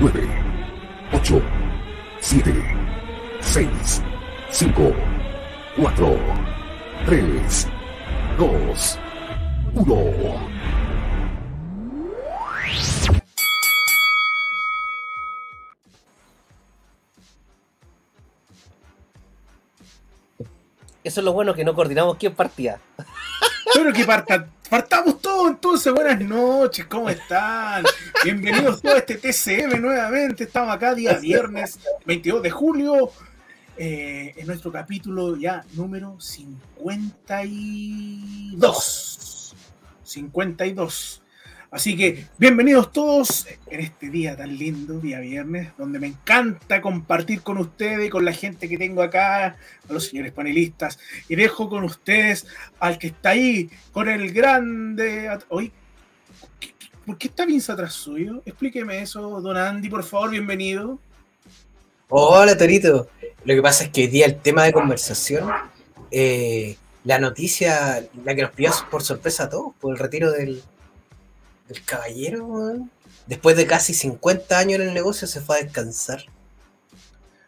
9, 8, 7, 6, 5, 4, 3, 2, 1. Eso es lo bueno que no coordinamos quién partía. Pero que parta, partamos todos entonces. Buenas noches, ¿cómo están? Bienvenidos todos a este TCM nuevamente. Estamos acá día viernes 22 de julio. eh, en nuestro capítulo ya número 52. 52. Así que bienvenidos todos en este día tan lindo, día viernes, donde me encanta compartir con ustedes con la gente que tengo acá, a los señores panelistas. Y dejo con ustedes al que está ahí, con el grande. Hoy, ¿por qué está Vince atrás suyo? Explíqueme eso, don Andy, por favor, bienvenido. Hola, Torito. Lo que pasa es que hoy día el tema de conversación, eh, la noticia, la que nos pilló por sorpresa a todos, por el retiro del, del caballero, weón. Después de casi 50 años en el negocio, se fue a descansar.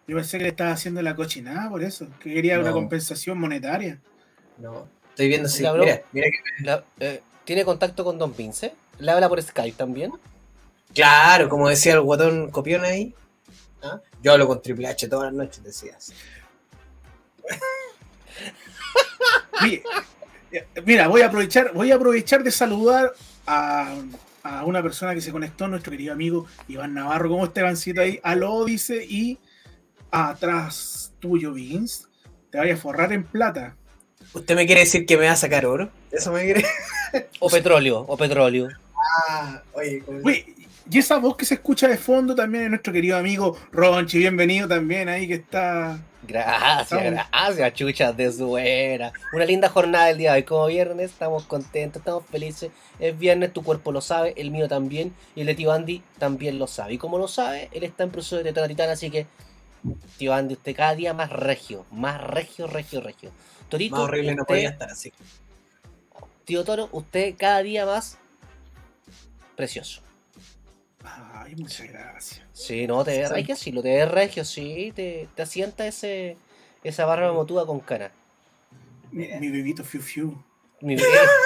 Yo pensé que le estaba haciendo la cochinada por eso, que quería una No. compensación monetaria. No, estoy viendo si. Mira, mira que. La- eh, ¿Tiene contacto con Don Vince? ¿Le habla por Skype también? Claro, como decía el guatón copión ahí. ¿ah? Yo hablo con Triple H todas las noches, decías. Eh, Mira, voy a aprovechar, voy a aprovechar de saludar a, a una persona que se conectó, nuestro querido amigo Iván Navarro. ¿Cómo está Ivancito ahí? Aló, dice, y atrás tuyo, Vince. Te vaya a forrar en plata. ¿Usted me quiere decir que me va a sacar oro? ¿Eso me quiere? ¿O petróleo? ¿O petróleo? Ah, oye, Oye, y esa voz que se escucha de fondo también es nuestro querido amigo Ronchi, bienvenido también ahí que está. Gracias, Estamos- gracias, chuchas de su era. Una linda jornada del día de hoy. Como viernes, estamos contentos, estamos felices. Es viernes, tu cuerpo lo sabe, el mío también. Y el de tío Andy también lo sabe. Y como lo sabe, él está en proceso de tetona titana, así que, tío Andy, usted cada día más regio. Más regio, regio, regio. Torito, más horrible no usted- podía estar así. tío Toro, usted cada día más precioso. Ay, muchas gracias. Sí, no, te ves Sí. regio, sí, lo te ves regio, sí, te, te asienta ese, esa barba motuda con cana. Mi, mi bebito Fiu Fiu. Mi- eh,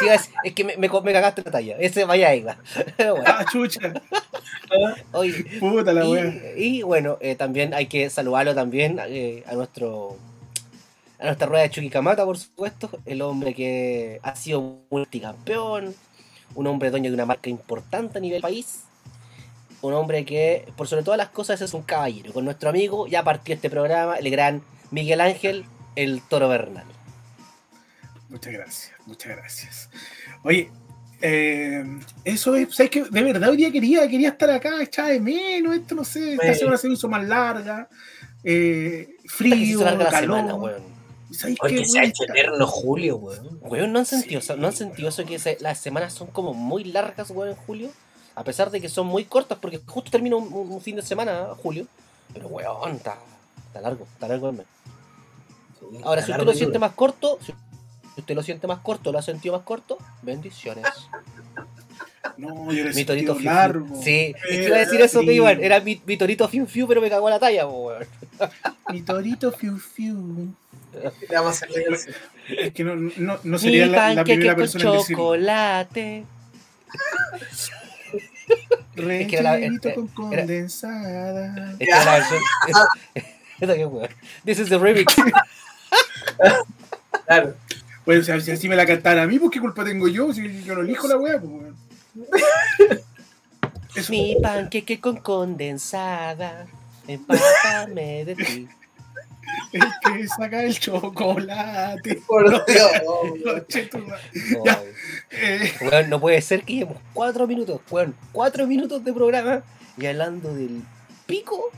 iba es que me, me, me cagaste la talla, ese vaya ahí va. Bueno, Ah, chucha. oye, Puta la wea. y, y bueno, eh, también hay que saludarlo también eh, a nuestro a nuestra rueda de Chuquicamata, por supuesto, el hombre que ha sido multicampeón, un hombre dueño de una marca importante a nivel país, un hombre que por sobre todas las cosas es un caballero. Con nuestro amigo ya partió este programa, el gran Miguel Ángel, el Toro Bernal. Muchas gracias, muchas gracias. Oye, eh, eso es, ¿sabes qué? De verdad hoy día quería, quería estar acá, echaba de menos, esto no sé, esta Bueno. semana se hizo más larga, eh, que frío, hizo larga la calor. semana, weón. ¿Sabes Oye, qué, que se ha hecho eterno Julio, weón. Weón, ¿no han sentido, Sí. ¿no han sentido eso que se- las semanas son como muy largas, weón, en julio? A pesar de que son muy cortas, porque justo termina un, un fin de semana, julio. Pero, weón, está, está largo, está largo el mes. Ahora, si usted lo siente más corto, si usted lo siente más corto, lo ha sentido más corto, bendiciones. No, yo Mi torito largo. Sí, es que iba a decir eso, Sí. que Iván, era mi, mi torito fiu fiu, pero me cagó la talla, weón. Mi torito fiu fiu. Le vamos a hacer eso. Es que no, no, no sería Mi la, la primera con persona decirlo. chocolate. Es que era la- era- con condensada. Esta es la versión. This is the remix. Claro. Pues o sea, si así me la cantara a mí, pues qué culpa tengo yo si yo no elijo la wea, pues Mi panqueque con condensada. Empápame de ti. El que saca el chocolate. Por Dios. Madre. Ya. Eh, no puede ser que llevemos cuatro minutos, weón, cuatro minutos de programa y hablando del pico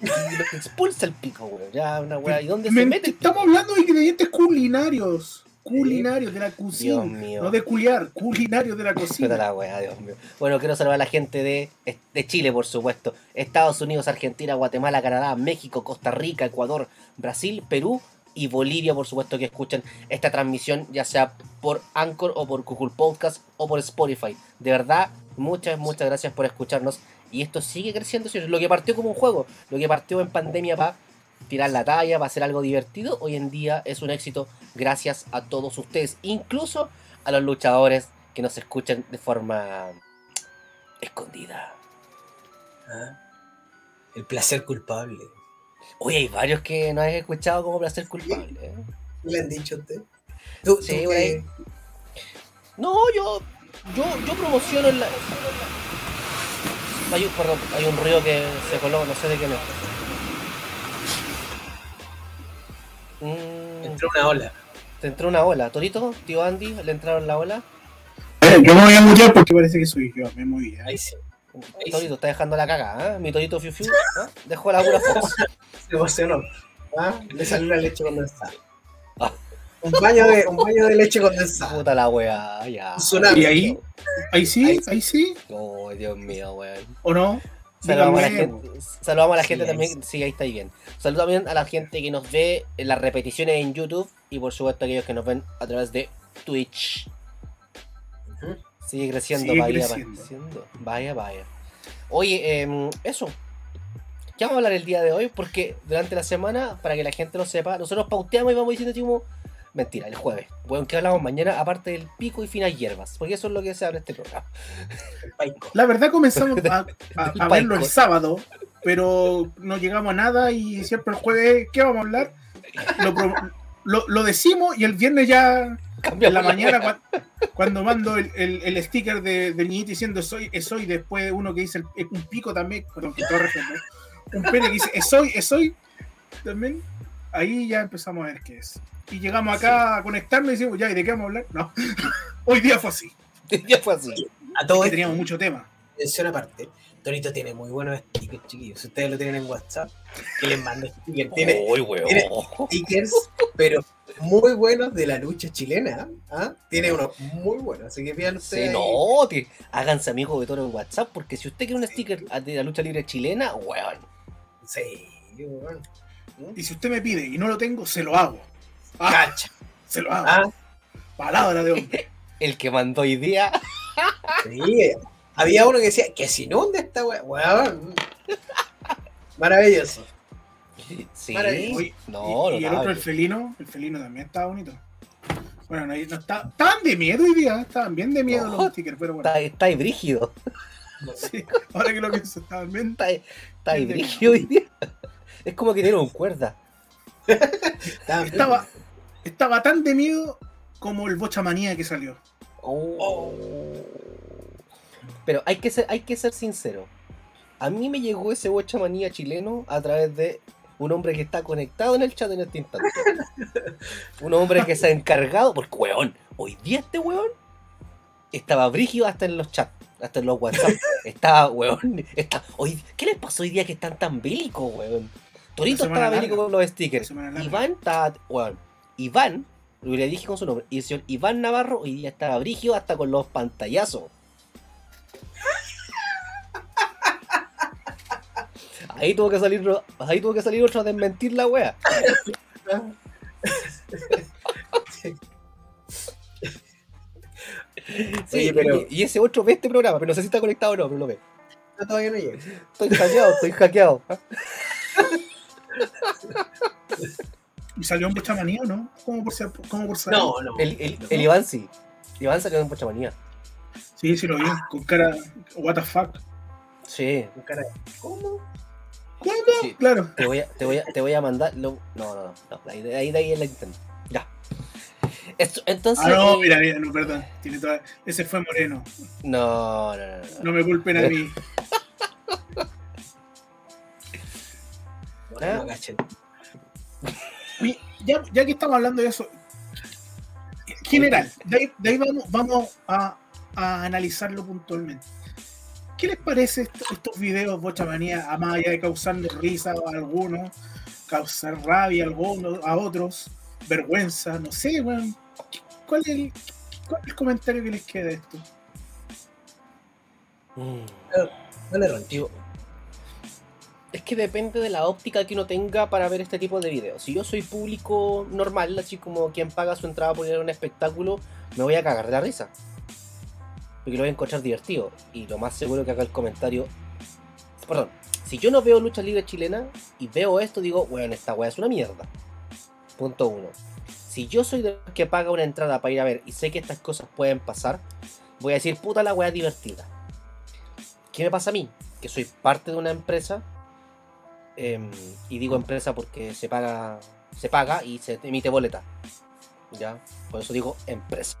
y lo que expulsa el pico, weón. Ya, una weá. ¿Y dónde se mete? el pico? estamos hablando de ingredientes culinarios. Culinarios de la cocina. Dios mío. No de culiar, culinarios de la cocina. la weá, Dios mío. Bueno, quiero saludar a la gente de, de Chile, por supuesto. Estados Unidos, Argentina, Guatemala, Canadá, México, Costa Rica, Ecuador, Brasil, Perú y Bolivia, por supuesto, que escuchan esta transmisión, ya sea por Anchor o por Google Podcast o por Spotify. De verdad, muchas, muchas gracias por escucharnos Y esto sigue creciendo, señores. Lo que partió como un juego, lo que partió en pandemia para tirar la talla, para hacer algo divertido, hoy en día es un éxito gracias a todos ustedes, incluso a los luchadores que nos escuchan de forma escondida. ¿Ah? El placer culpable. Oye, hay varios que no has escuchado como placer culpable. ¿eh? ¿Qué le han dicho a usted? ¿Tú, Sí, tú qué- No, yo, yo, yo promociono la... Hay un, perdón, hay un ruido que se coló, no sé de quién es. Mm, Entró una ola. te entró una ola. Torito, tío Andy, le entraron la ola. Eh, Yo me voy a mutear porque parece que soy yo, me moví. ¿eh? Ahí sí. Ahí Torito está dejando la caga, ¿eh? Mi Torito Fiu Fiu, ¿ah? Dejó la pura Fox. Se emocionó. ¿Ah? Le salió la leche condensada. Ah. Un baño de, un baño de leche condensada. Puta la weá, ya. Un tsunami. ¿Y ahí? Ahí sí, Ahí ahí sí, Oh, Dios mío, weón. ¿o no? Saludamos a la gente, saludamos a la Sí, gente ahí también, sí, ahí está bien. Saludos también a la gente que nos ve en las repeticiones en YouTube y por supuesto a aquellos que nos ven a través de Twitch. Ujú. Sigue creciendo, Sigue vaya, creciendo. vaya, creciendo. Vaya, vaya. Oye, em, eso. ¿Qué vamos a hablar el día de hoy? Porque durante la semana, para que la gente lo sepa, nosotros pauteamos y vamos diciendo, tipo, mentira, el jueves. Bueno, ¿qué hablamos mañana? Aparte del pico y finas hierbas. Porque eso es lo que se abre este programa. La verdad comenzamos a, a- El a verlo el sábado, pero no llegamos a nada y siempre el jueves, ¿qué vamos a hablar? Lo, lo- lo decimos y el viernes ya en la mañana cuando mando el, el- el sticker de, del niñito diciendo soy, soy, después uno que dice el- un pico también, perdón, que todo respeto, un pene que dice soy, soy, también, ahí ya empezamos a ver qué es. Y llegamos acá a conectarnos y decimos, ya, ¿y de qué vamos a hablar? No, hoy día fue así, ya fue así. A todo que esto, teníamos mucho tema. mención aparte. Torito tiene muy buenos stickers, chiquillos. Si ustedes lo tienen en WhatsApp, que les mando stickers. Tiene Uy, weón. tiene- stickers, pero muy buenos de la lucha chilena. ¿ah? Tiene unos muy buenos. Así que vean Sí, ustedes. no, háganse amigos de Toro en WhatsApp, porque si usted quiere un sticker de la lucha libre chilena, weón. Sí, bueno. Y si usted me pide y no lo tengo, se lo hago. Ah, Cacha. se lo hago. Ah, Palabra de hombre. El que mandó hoy día. sí. Había uno que decía que se inunde esta weá. Weón. Maravilloso. Sí. Maravilloso. Oye, No, y, y el otro, el felino, el felino también estaba bonito. Bueno, no, no está, estaban de miedo hoy día, estaban bien de miedo No. los stickers, pero bueno, Está, está ahí brígido. sí, ahora que lo pienso, estaban bien. Está, está ahí brígido hoy día. Es como que tiene un cuerda. Estaba, estaba tan de miedo como el Bocha Manía que salió. Oh. Pero hay que ser, hay que ser sincero. A mí me llegó ese manía chileno a través de un hombre que está conectado en el chat en este instante. un hombre que se ha encargado, porque weón, hoy día este weón estaba brígido hasta en los chats, hasta en los WhatsApp. Estaba, weón, está, hoy, ¿qué les pasó hoy día que están tan bélicos, weón? Torito estaba bélico con los stickers. Iván estaba, Iván, lo le dije con su nombre, y el señor Iván Navarro hoy día estaba brígido hasta con los pantallazos. Ahí tuvo que salir, ahí tuvo que salir otro a desmentir la wea. Sí, Oye, pero- y, y ese otro ve este programa, pero no sé si está conectado o no, pero lo ve. No, todavía no llega. Estoy hackeado, estoy hackeado. ¿Y salió un Bocha Manía o no? ¿Cómo por ser? ¿Cómo por saber? No, no. El, el, el Iván sí. Iván salió en Pochamanía. Sí, sí lo vi, con cara, what the fuck. Sí. Con cara de- ¿Cómo? ¿Cómo? Sí. Claro. Te voy a, te voy a, te voy a mandar. lo- no, no, no. no, Ahí, ahí, ahí es la intento. Ya. Esto- entonces. Ah, no, eh, mira, mira, no, perdón. Tiene toda... Ese fue Moreno. No, no, no. no. No me culpen a mí. Ya, ya que estamos hablando de eso, en general, de ahí, de ahí vamos, vamos a, a analizarlo puntualmente. ¿Qué les parece esto- estos videos, Bocha Manía, a más allá de causarle risa a algunos, causar rabia a algunos, a otros, vergüenza, no sé, weón? ¿Cuál es, el, ¿Cuál es el comentario que les queda de esto? Mm. Dale, Ron. Digo, es que depende de la óptica que uno tenga para ver este tipo de videos. Si yo soy público normal, así como quien paga su entrada por ir a un espectáculo, me voy a cagar de la risa. Porque lo voy a encontrar divertido. Y lo más seguro que haga el comentario perdón, si yo no veo lucha libre chilena y veo esto, digo, bueno, esta weá es una mierda. Punto uno. Si yo soy de los que paga una entrada para ir a ver y sé que estas cosas pueden pasar, voy a decir, puta la weá divertida. ¿Qué me pasa a mí? Que soy parte de una empresa, em, y digo empresa porque se paga, se paga y se emite boleta. ¿Ya? Por eso digo empresa.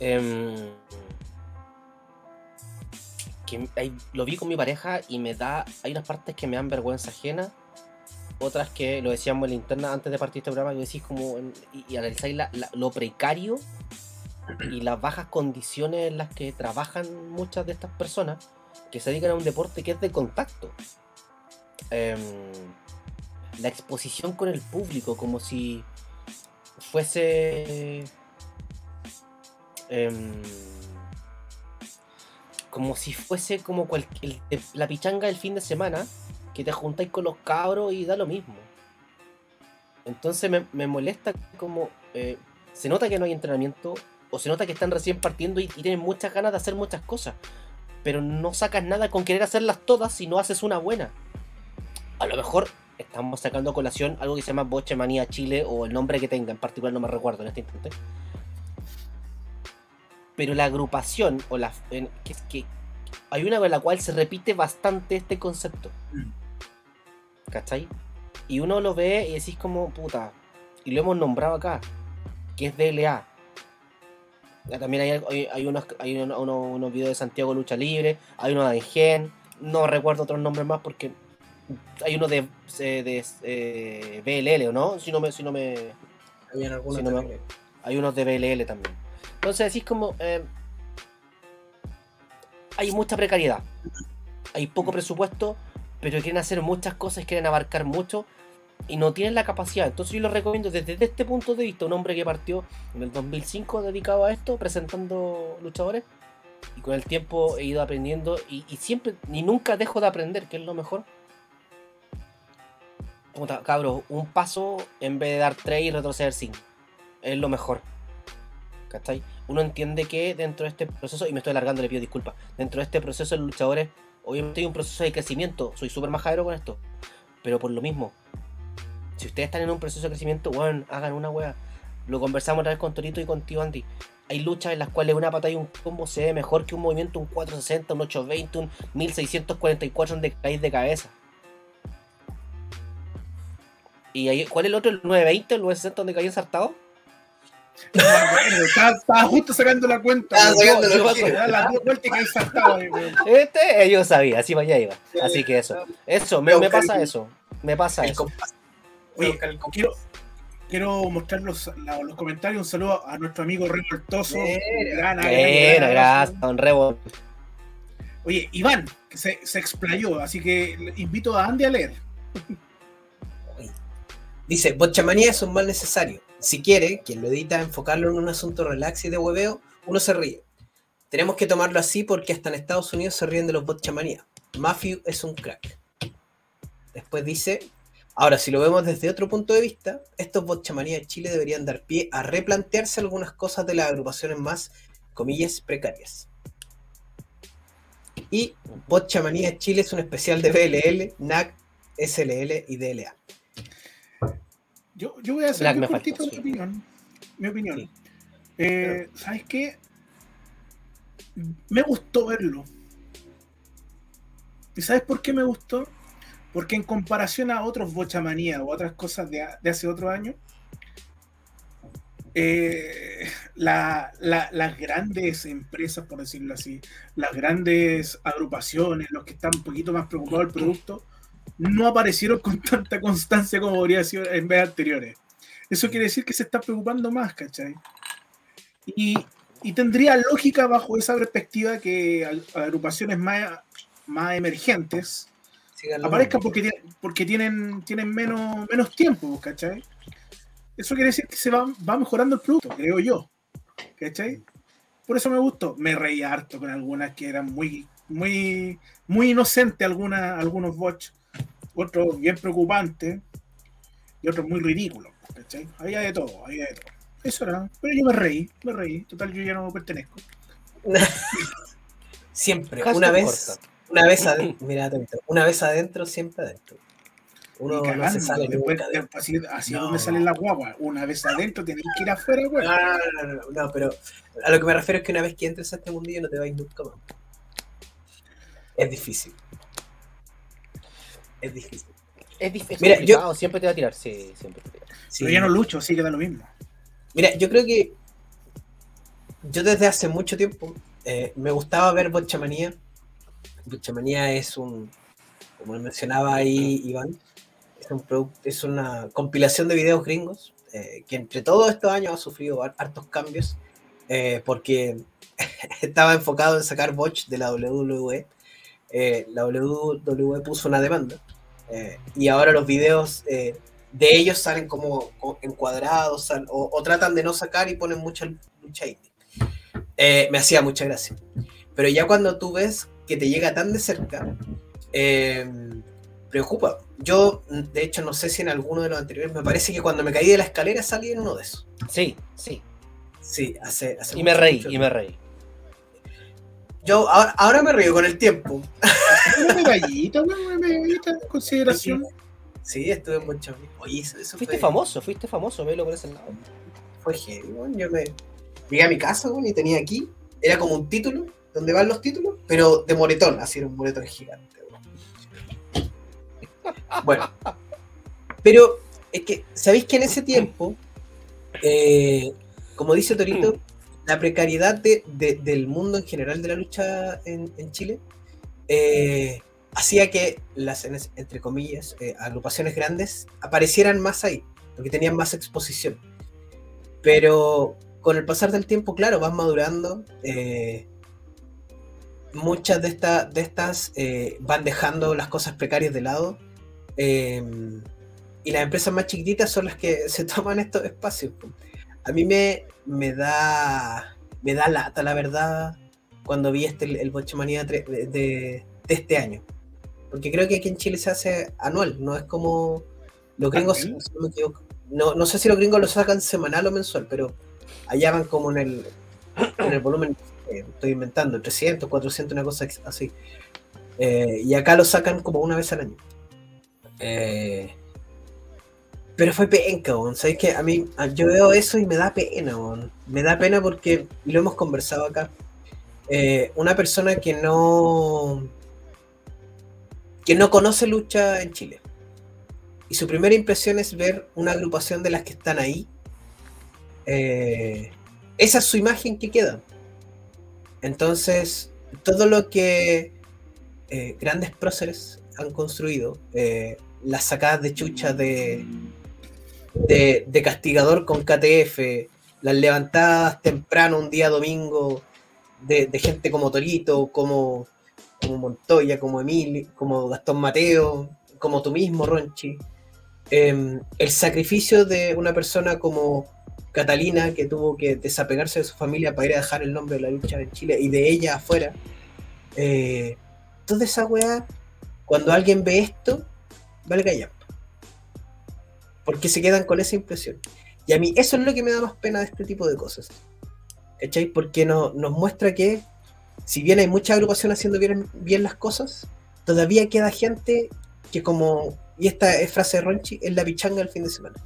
Em, que lo vi con mi pareja y me da. Hay unas partes que me dan vergüenza ajena. Otras que lo decíamos en la interna antes de partir este programa, decís como. y, y analizáis lo precario y las bajas condiciones en las que trabajan muchas de estas personas que se dedican a un deporte que es de contacto. Em, la exposición con el público, como si fuese. em, como si fuese como cual- el- el- la pichanga del fin de semana, que te juntáis con los cabros y da lo mismo. Entonces me, me molesta como eh, se nota que no hay entrenamiento o se nota que están recién partiendo y, y tienen muchas ganas de hacer muchas cosas, pero no sacas nada con querer hacerlas todas si no haces una buena. A lo mejor estamos sacando a colación algo que se llama Boche Manía Chile o el nombre que tenga, en particular no me recuerdo en este instante. Pero la agrupación o la en- que, que hay una en la cual se repite bastante este concepto. ¿Cachai? Y uno lo ve y decís como, puta, y lo hemos nombrado acá, que es DLA. También hay, hay, hay unos, hay uno- uno- unos videos de Santiago Lucha Libre, hay uno de Engen, no recuerdo otros nombres más porque hay uno de, eh, de eh, BLL, ¿o no? Si no me, si no me, no hay unos de BLL también. Entonces decís como... eh, hay mucha precariedad. Hay poco presupuesto, pero quieren hacer muchas cosas, quieren abarcar mucho y no tienen la capacidad. Entonces yo lo recomiendo desde este punto de vista. Un hombre que partió en el 2005 dedicado a esto, presentando luchadores. Y con el tiempo he ido aprendiendo y, y siempre, ni nunca dejo de aprender, que es lo mejor. Puta, cabros, un paso en vez de dar tres y retroceder cinco. Es lo mejor. ¿Cachai? Uno entiende que dentro de este proceso, y me estoy alargando, le pido disculpas, dentro de este proceso los luchadores, obviamente hay un proceso de crecimiento, soy súper majadero con esto, pero por lo mismo, si ustedes están en un proceso de crecimiento, bueno, hagan una wea. Lo conversamos otra vez con Torito y contigo, Andy. Hay luchas en las cuales una patada y un combo se ve mejor que un movimiento, un 460, un 820, un 1644 donde caes de cabeza. ¿Y ahí, cuál es el otro? ¿El 920, el 960 donde caí ensartado? No estaba, estaba justo sacando la cuenta. Estaba weón. sacando Yo- la yo- cuenta. da las dos vueltas y caí saltado. Este, eh, yo sabía, así para allá iba. Así que eso. Eso, me, me pasa eso. Me pasa eso. Oye, quiero, quiero mostrar los, la- los comentarios. Un saludo a nuestro amigo Revoltoso. Gran, gran, gracias, don Rebo. Oye, Iván, que se, se explayó, así que invito a Andy a leer. Dice, bochamanía es un mal necesario. Si quiere, quien lo edita, enfocarlo en un asunto relax y de hueveo, uno se ríe. Tenemos que tomarlo así porque hasta en Estados Unidos se ríen de los bochamanía. Matthew es un crack. Después dice, ahora si lo vemos desde otro punto de vista, estos bochamanía de Chile deberían dar pie a replantearse algunas cosas de las agrupaciones más, comillas, precarias. Y Bochamanía de Chile es un especial de BLL, NAC, SLL y DLA. Yo, yo voy a hacer me cortito faltó, mi sí. opinión. Mi opinión. Sí. Eh, ¿Sabes qué? Me gustó verlo. ¿Y sabes por qué me gustó? Porque en comparación a otros Bochamanía o otras cosas de, de hace otro año, eh, la- la- las grandes empresas, por decirlo así, las grandes agrupaciones, los que están un poquito más preocupados del producto, no aparecieron con tanta constancia como habría sido en veces anteriores. Eso quiere decir que se está preocupando más, ¿cachai? Y, y tendría lógica bajo esa perspectiva que ag- agrupaciones más, más emergentes aparezcan porque, tienen- porque tienen, tienen menos, menos tiempo, ¿cachai? Eso quiere decir que se va, va mejorando el producto, creo yo. ¿Cachai? Por eso me gustó. Me reí harto con algunas que eran muy, muy, muy inocentes, algunas, algunos bots, otros bien preocupantes y otros muy ridículos. ¿Cachai? Había de todo, había de todo. Eso era. Pero yo me reí, me reí. Total, yo ya no pertenezco. Siempre, Hashtag una vez, corta. Una vez adentro, mira, una vez adentro, siempre adentro. Uno Ni no se cagando, sale después, nunca. de- después así así es No. donde salen las guaguas. Una vez adentro tenés que ir afuera, güey. No, no, no, no, no, no, pero a lo que me refiero es que una vez que entres a este mundillo no te vais nunca más. Es difícil. Es difícil. Es, dif- es Mira, complicado, siempre te va a tirar. Sí, siempre te va a tirar. Sí. Pero ya no lucho, así que da lo mismo. Mira, yo creo que yo desde hace mucho tiempo eh, me gustaba ver Bochamanía. Bochamanía es un, como mencionaba ahí Iván, es, un produc- es una compilación de videos gringos eh, que entre todos estos años ha sufrido har- hartos cambios eh, porque estaba enfocado en sacar botch de la WWE. Eh, la WWE puso una demanda eh, y ahora los videos eh, de ellos salen como co- encuadrados sal- o, o tratan de no sacar y ponen mucha lucha indie. Eh, me hacía mucha gracia. Pero ya cuando tú ves que te llega tan de cerca, eh, preocupa. Yo, de hecho, no sé si en alguno de los anteriores, me parece que cuando me caí de la escalera salí en uno de esos. Sí, sí. Sí, hace, hace Y me reí, mucho y me reí. Yo ahora, ahora me río con el tiempo. Una medallita, una medallita de consideración. Sí, estuve en mucho. Oye, eso, eso Fuiste fue, famoso, fuiste famoso, velo por ese lado. fue heavy, weón. Yo me llegué a mi casa, weón, y tenía aquí, era como un título, donde van los títulos, pero de moretón, así era un moretón gigante, weón. Bueno, pero es que, ¿sabéis que en ese tiempo, eh, como dice Torito, la precariedad de- de- del mundo en general de la lucha en, Chile eh, hacía que las, en- entre comillas, eh, agrupaciones grandes aparecieran más ahí, porque tenían más exposición. Pero con el pasar del tiempo, claro, van madurando. eh, muchas de, esta- de estas eh, van dejando las cosas precarias de lado. eh, y las empresas más chiquititas son las que se toman estos espacios. A mí me, me da me da lata, la verdad, cuando vi este, el Bochemanía tre- de, de- de este año. Porque creo que aquí en Chile se hace anual, no es como los gringos, si ¿Anual? no me equivoco. No, no sé si los gringos lo sacan semanal o mensual, pero allá van como en el, en el volumen, eh, estoy inventando, 300, 400, una cosa así. Eh, y acá lo sacan como una vez al año. Eh, pero fue penca, weón. ¿Sabes qué? A mí, yo veo eso y me da pena, weón. Me da pena porque, lo hemos conversado acá, eh, una persona que no que no conoce lucha en Chile. Y su primera impresión es ver una agrupación de las que están ahí. eh, esa es su imagen que queda. Entonces, todo lo que eh, grandes próceres han construido, las sacadas de chucha de, de, castigador con KTF, las levantadas temprano un día domingo de, gente como Torito, como, como Montoya, como Emilio, como Gastón Mateo, como tú mismo, Ronchi. Em, el sacrificio de una persona como Catalina, que tuvo que desapegarse de su familia para ir a dejar el nombre de la lucha en Chile y de ella afuera. Eh, toda esa weá, cuando alguien ve esto, vale callar. Porque se quedan con esa impresión. Y a mí eso es lo que me da más pena de este tipo de cosas. ¿Cachai? Porque no- nos muestra que, si bien hay mucha agrupación haciendo bien, las cosas, todavía queda gente que como, y esta es frase de Ronchi, es la pichanga el fin de semana.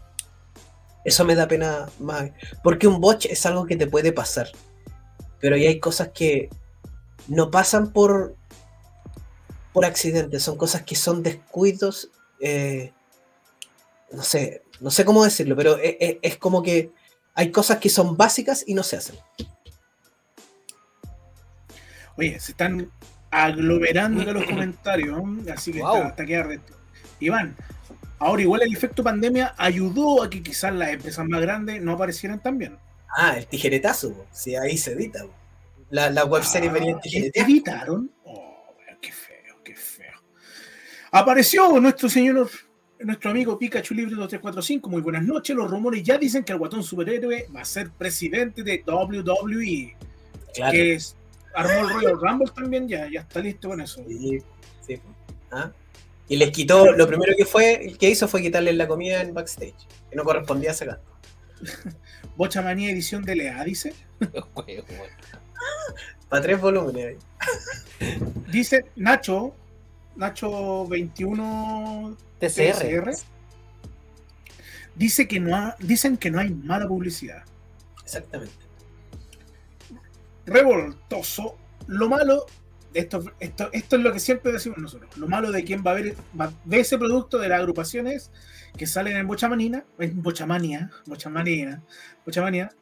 Eso me da pena más. Porque un botch es algo que te puede pasar. Pero hay cosas que no pasan por, por accidente, son cosas que son descuidos. eh, no sé, no sé cómo decirlo, pero es, es- es como que hay cosas que son básicas y no se hacen. Oye, se están aglomerando los comentarios, ¿no? así que Wow. está, está queda reto. Iván, ahora igual el efecto pandemia ayudó a que quizás las empresas más grandes no aparecieran tan bien. Ah, el tijeretazo, sí, ahí se edita. La, la web serie Ah, venía en ¿y tijeretazo. ¿Editaron? Oh, qué feo, qué feo. Apareció nuestro señor, nuestro amigo Pikachu Libre 2345. Muy buenas noches. Los rumores ya dicen que el guatón superhéroe va a ser presidente de WWE. Claro. Que es, armó el Royal Rumble también, ya, ya está listo con eso. Sí, sí. Ah. Y les quitó, lo primero que fue, que hizo fue quitarle la comida en backstage, que no correspondía a sacar. Bocha Manía edición de Lea, dice. Para tres volúmenes. Dice Nacho, Nacho 21 TCR. Dice que no ha- dicen que no hay mala publicidad. Exactamente. Revoltoso. Lo malo, esto, esto, esto es lo que siempre decimos nosotros. Lo malo de quien va a ver va- ve ese producto de las agrupaciones que salen en Bochamanina, en Bochamania, Bochamanina, Bochamania,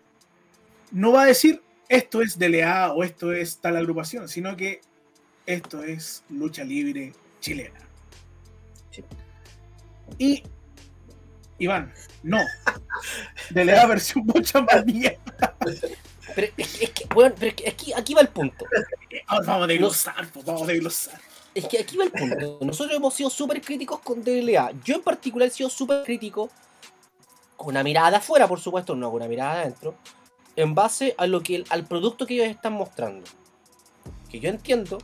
no va a decir esto es DLA o esto es tal agrupación, sino que esto es lucha libre chilena. Y Iván, no. DLA versión Bochamanía. Pero es, es que, bueno, pero es que aquí, aquí va el punto. Ahora vamos a desglosar, pues, vamos a desglosar. Es que aquí va el punto. Nosotros hemos sido súper críticos con DLA. Yo en particular he sido súper crítico con una mirada de afuera, por supuesto, no con una mirada de adentro, en base a lo que al producto que ellos están mostrando. Que yo entiendo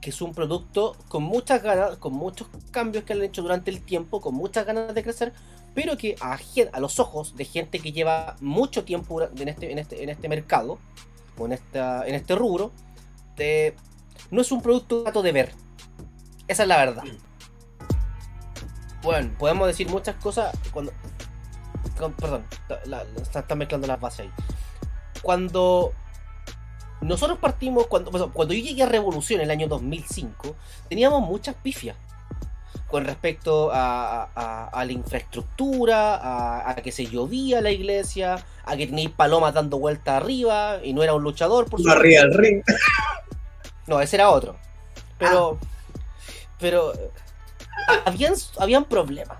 que es un producto con muchas ganas, con muchos cambios que han hecho durante el tiempo, con muchas ganas de crecer, pero que a, a los ojos de gente que lleva mucho tiempo en este, en este, en este mercado, o en, esta, en este rubro, no es un producto grato de ver. Esa es la verdad. Bueno, podemos decir muchas cosas cuando... con- perdón, la- la- está- están mezclando las bases ahí. Cuando nosotros partimos, cuando, cuando yo llegué a Revolución en el año 2005, teníamos muchas pifias con respecto a, a- a la infraestructura, a, a que se llovía la iglesia, a que tenéis palomas dando vuelta arriba y no era un luchador, por No arriba del ring. no, ese era otro. Pero. Pero. eh, Habían, habían problemas.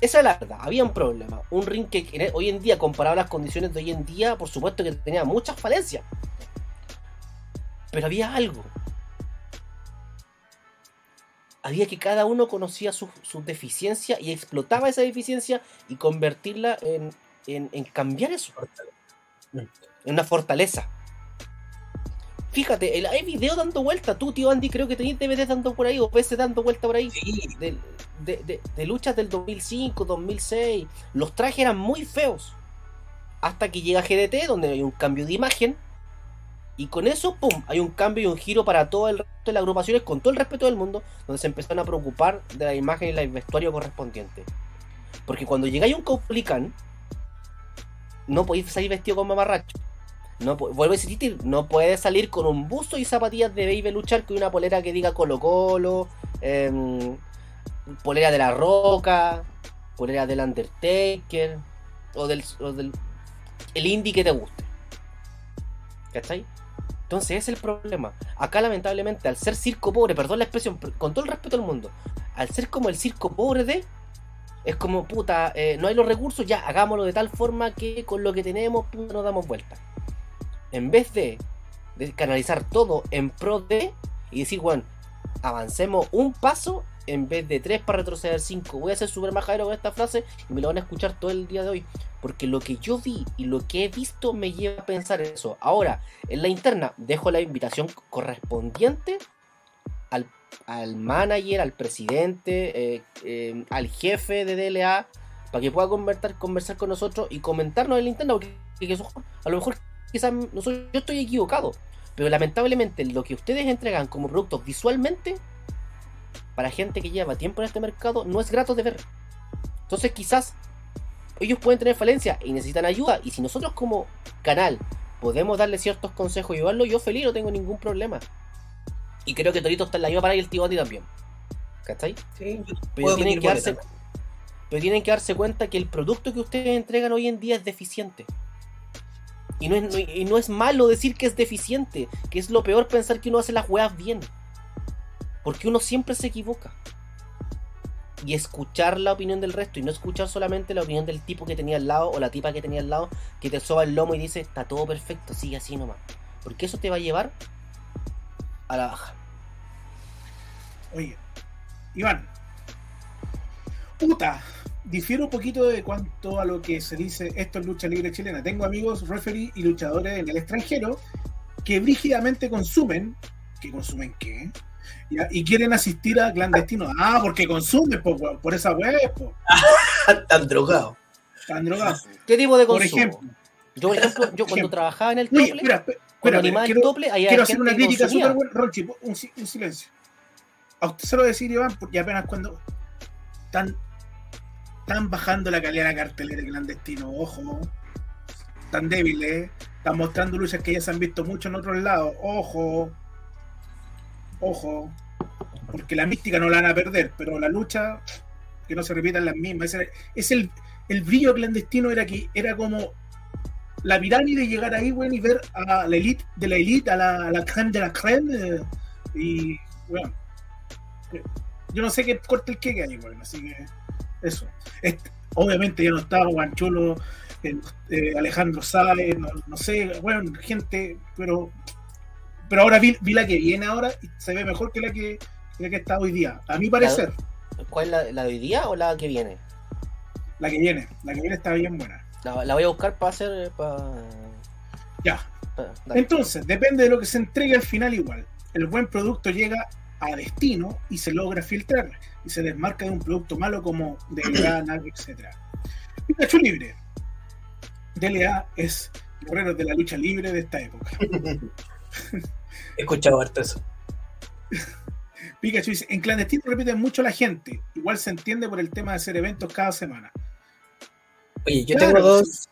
Esa es la verdad, habían problemas. Un ring que en- hoy en día, comparado a las condiciones de hoy en día, por supuesto que tenía muchas falencias. Pero había algo. Había que cada uno conocía sus sus deficiencias y explotaba esa deficiencia y convertirla en, en- en cambiar eso. En una fortaleza. Fíjate, el- hay videos dando vuelta. Tú, tío Andy, creo que tenías DVDs dando por ahí o PC dando vuelta por ahí. Sí, De, de- de- de luchas del 2005, 2006. Los trajes eran muy feos. Hasta que llega GDT, donde hay un cambio de imagen. Y con eso, ¡pum! Hay un cambio y un giro para todo el resto de las agrupaciones, con todo el respeto del mundo, donde se empezaron a preocupar de la imagen y el vestuario correspondiente. Porque cuando llegáis a un Caupolicán, no podéis salir vestido con mamarracho. No, vuelvo a insistir, no puedes salir con un busto y zapatillas de baby luchar con una polera que diga Colo Colo, em, polera de la Roca, polera del Undertaker, o del, o del el indie que te guste. ¿Cachai? Entonces ese es el problema. Acá lamentablemente, al ser circo pobre, perdón la expresión, con todo el respeto del mundo, al ser como el circo pobre de, es como, puta, eh, no hay los recursos, ya, hagámoslo de tal forma que con lo que tenemos, puta, nos damos vuelta. En vez de, de canalizar todo en pro de, y decir, bueno, avancemos un paso en vez de tres para retroceder cinco. Voy a ser súper majadero con esta frase y me lo van a escuchar todo el día de hoy. Porque lo que yo vi y lo que he visto me lleva a pensar eso. Ahora, en la interna, dejo la invitación correspondiente al, al manager, al presidente, eh, eh, al jefe de DLA, para que pueda conversar, conversar con nosotros y comentarnos en la interna. Porque a lo mejor quizás yo estoy equivocado. Pero lamentablemente lo que ustedes entregan como productos visualmente, para gente que lleva tiempo en este mercado, no es grato de ver. Entonces quizás ellos pueden tener falencias y necesitan ayuda. Y si nosotros como canal podemos darle ciertos consejos y ayudarlo, yo feliz, no tengo ningún problema. Y creo que Torito está en la misma para y el Andy también. ¿Cachai? sí, Pero tienen, que darse, pero tienen que darse cuenta que el producto que ustedes entregan hoy en día es deficiente. Y no es, no- y no es malo decir que es deficiente, que es lo peor pensar que uno hace las weas bien. Porque uno siempre se equivoca. Y escuchar la opinión del resto y no escuchar solamente la opinión del tipo que tenía al lado o la tipa que tenía al lado que te soba el lomo y dice, está todo perfecto, sigue así nomás. Porque eso te va a llevar a la baja. Oye, Iván. Puta, difiero un poquito de cuanto a lo que se dice esto es lucha libre chilena. Tengo amigos, referee y luchadores en el extranjero que brígidamente consumen. ¿Que consumen qué? Y quieren asistir a clandestinos. Ah, porque consumen, po, weón, por esa web, po. Tan drogado. Están drogados. ¿Qué tipo de Por consumo? ejemplo, Yo, por ejemplo, yo cuando Ejemplo. trabajaba en el Oye, tople, espera, espera, cuando espérate, animaba el quiero, tople, ahí quiero había hacer una crítica súper buena. Ronchi, un, si- un silencio. A usted se lo voy a decir, Iván, porque apenas cuando están, están bajando la calidad de la cartelera clandestino, ojo, tan débiles, están mostrando luchas que ya se han visto mucho en otros lados, ojo, ojo, porque la mística no la van a perder, pero la lucha, que no se repitan las mismas, ese- es el, brillo clandestino era que era como la pirámide llegar ahí, weón, y ver a la elite de la elite, a la, a de la creme, eh, y, bueno, yo no sé qué corte el que hay, weón, así que eso. Obviamente ya no estaba eh, eh, Alejandro Sáez, no, no sé, bueno, gente, pero pero ahora vi, vi la que viene ahora y se ve mejor que la que, la que está hoy día, a mi parecer, ¿Cuál es la, la de hoy día o la que viene? la que viene, la que viene está bien buena. La, la voy a buscar para hacer. Para, Ya. Entonces, depende de lo que se entregue al final igual. El buen producto llega a destino y se logra filtrar y se desmarca de un producto malo como DLA, NAC, etc. Pikachu Libre. DLA es guerrero de la lucha libre de esta época. He escuchado harto eso. Pikachu dice, en clandestino repiten mucho la gente. Igual se entiende por el tema de hacer eventos cada semana. Oye, yo Claro, tengo dos,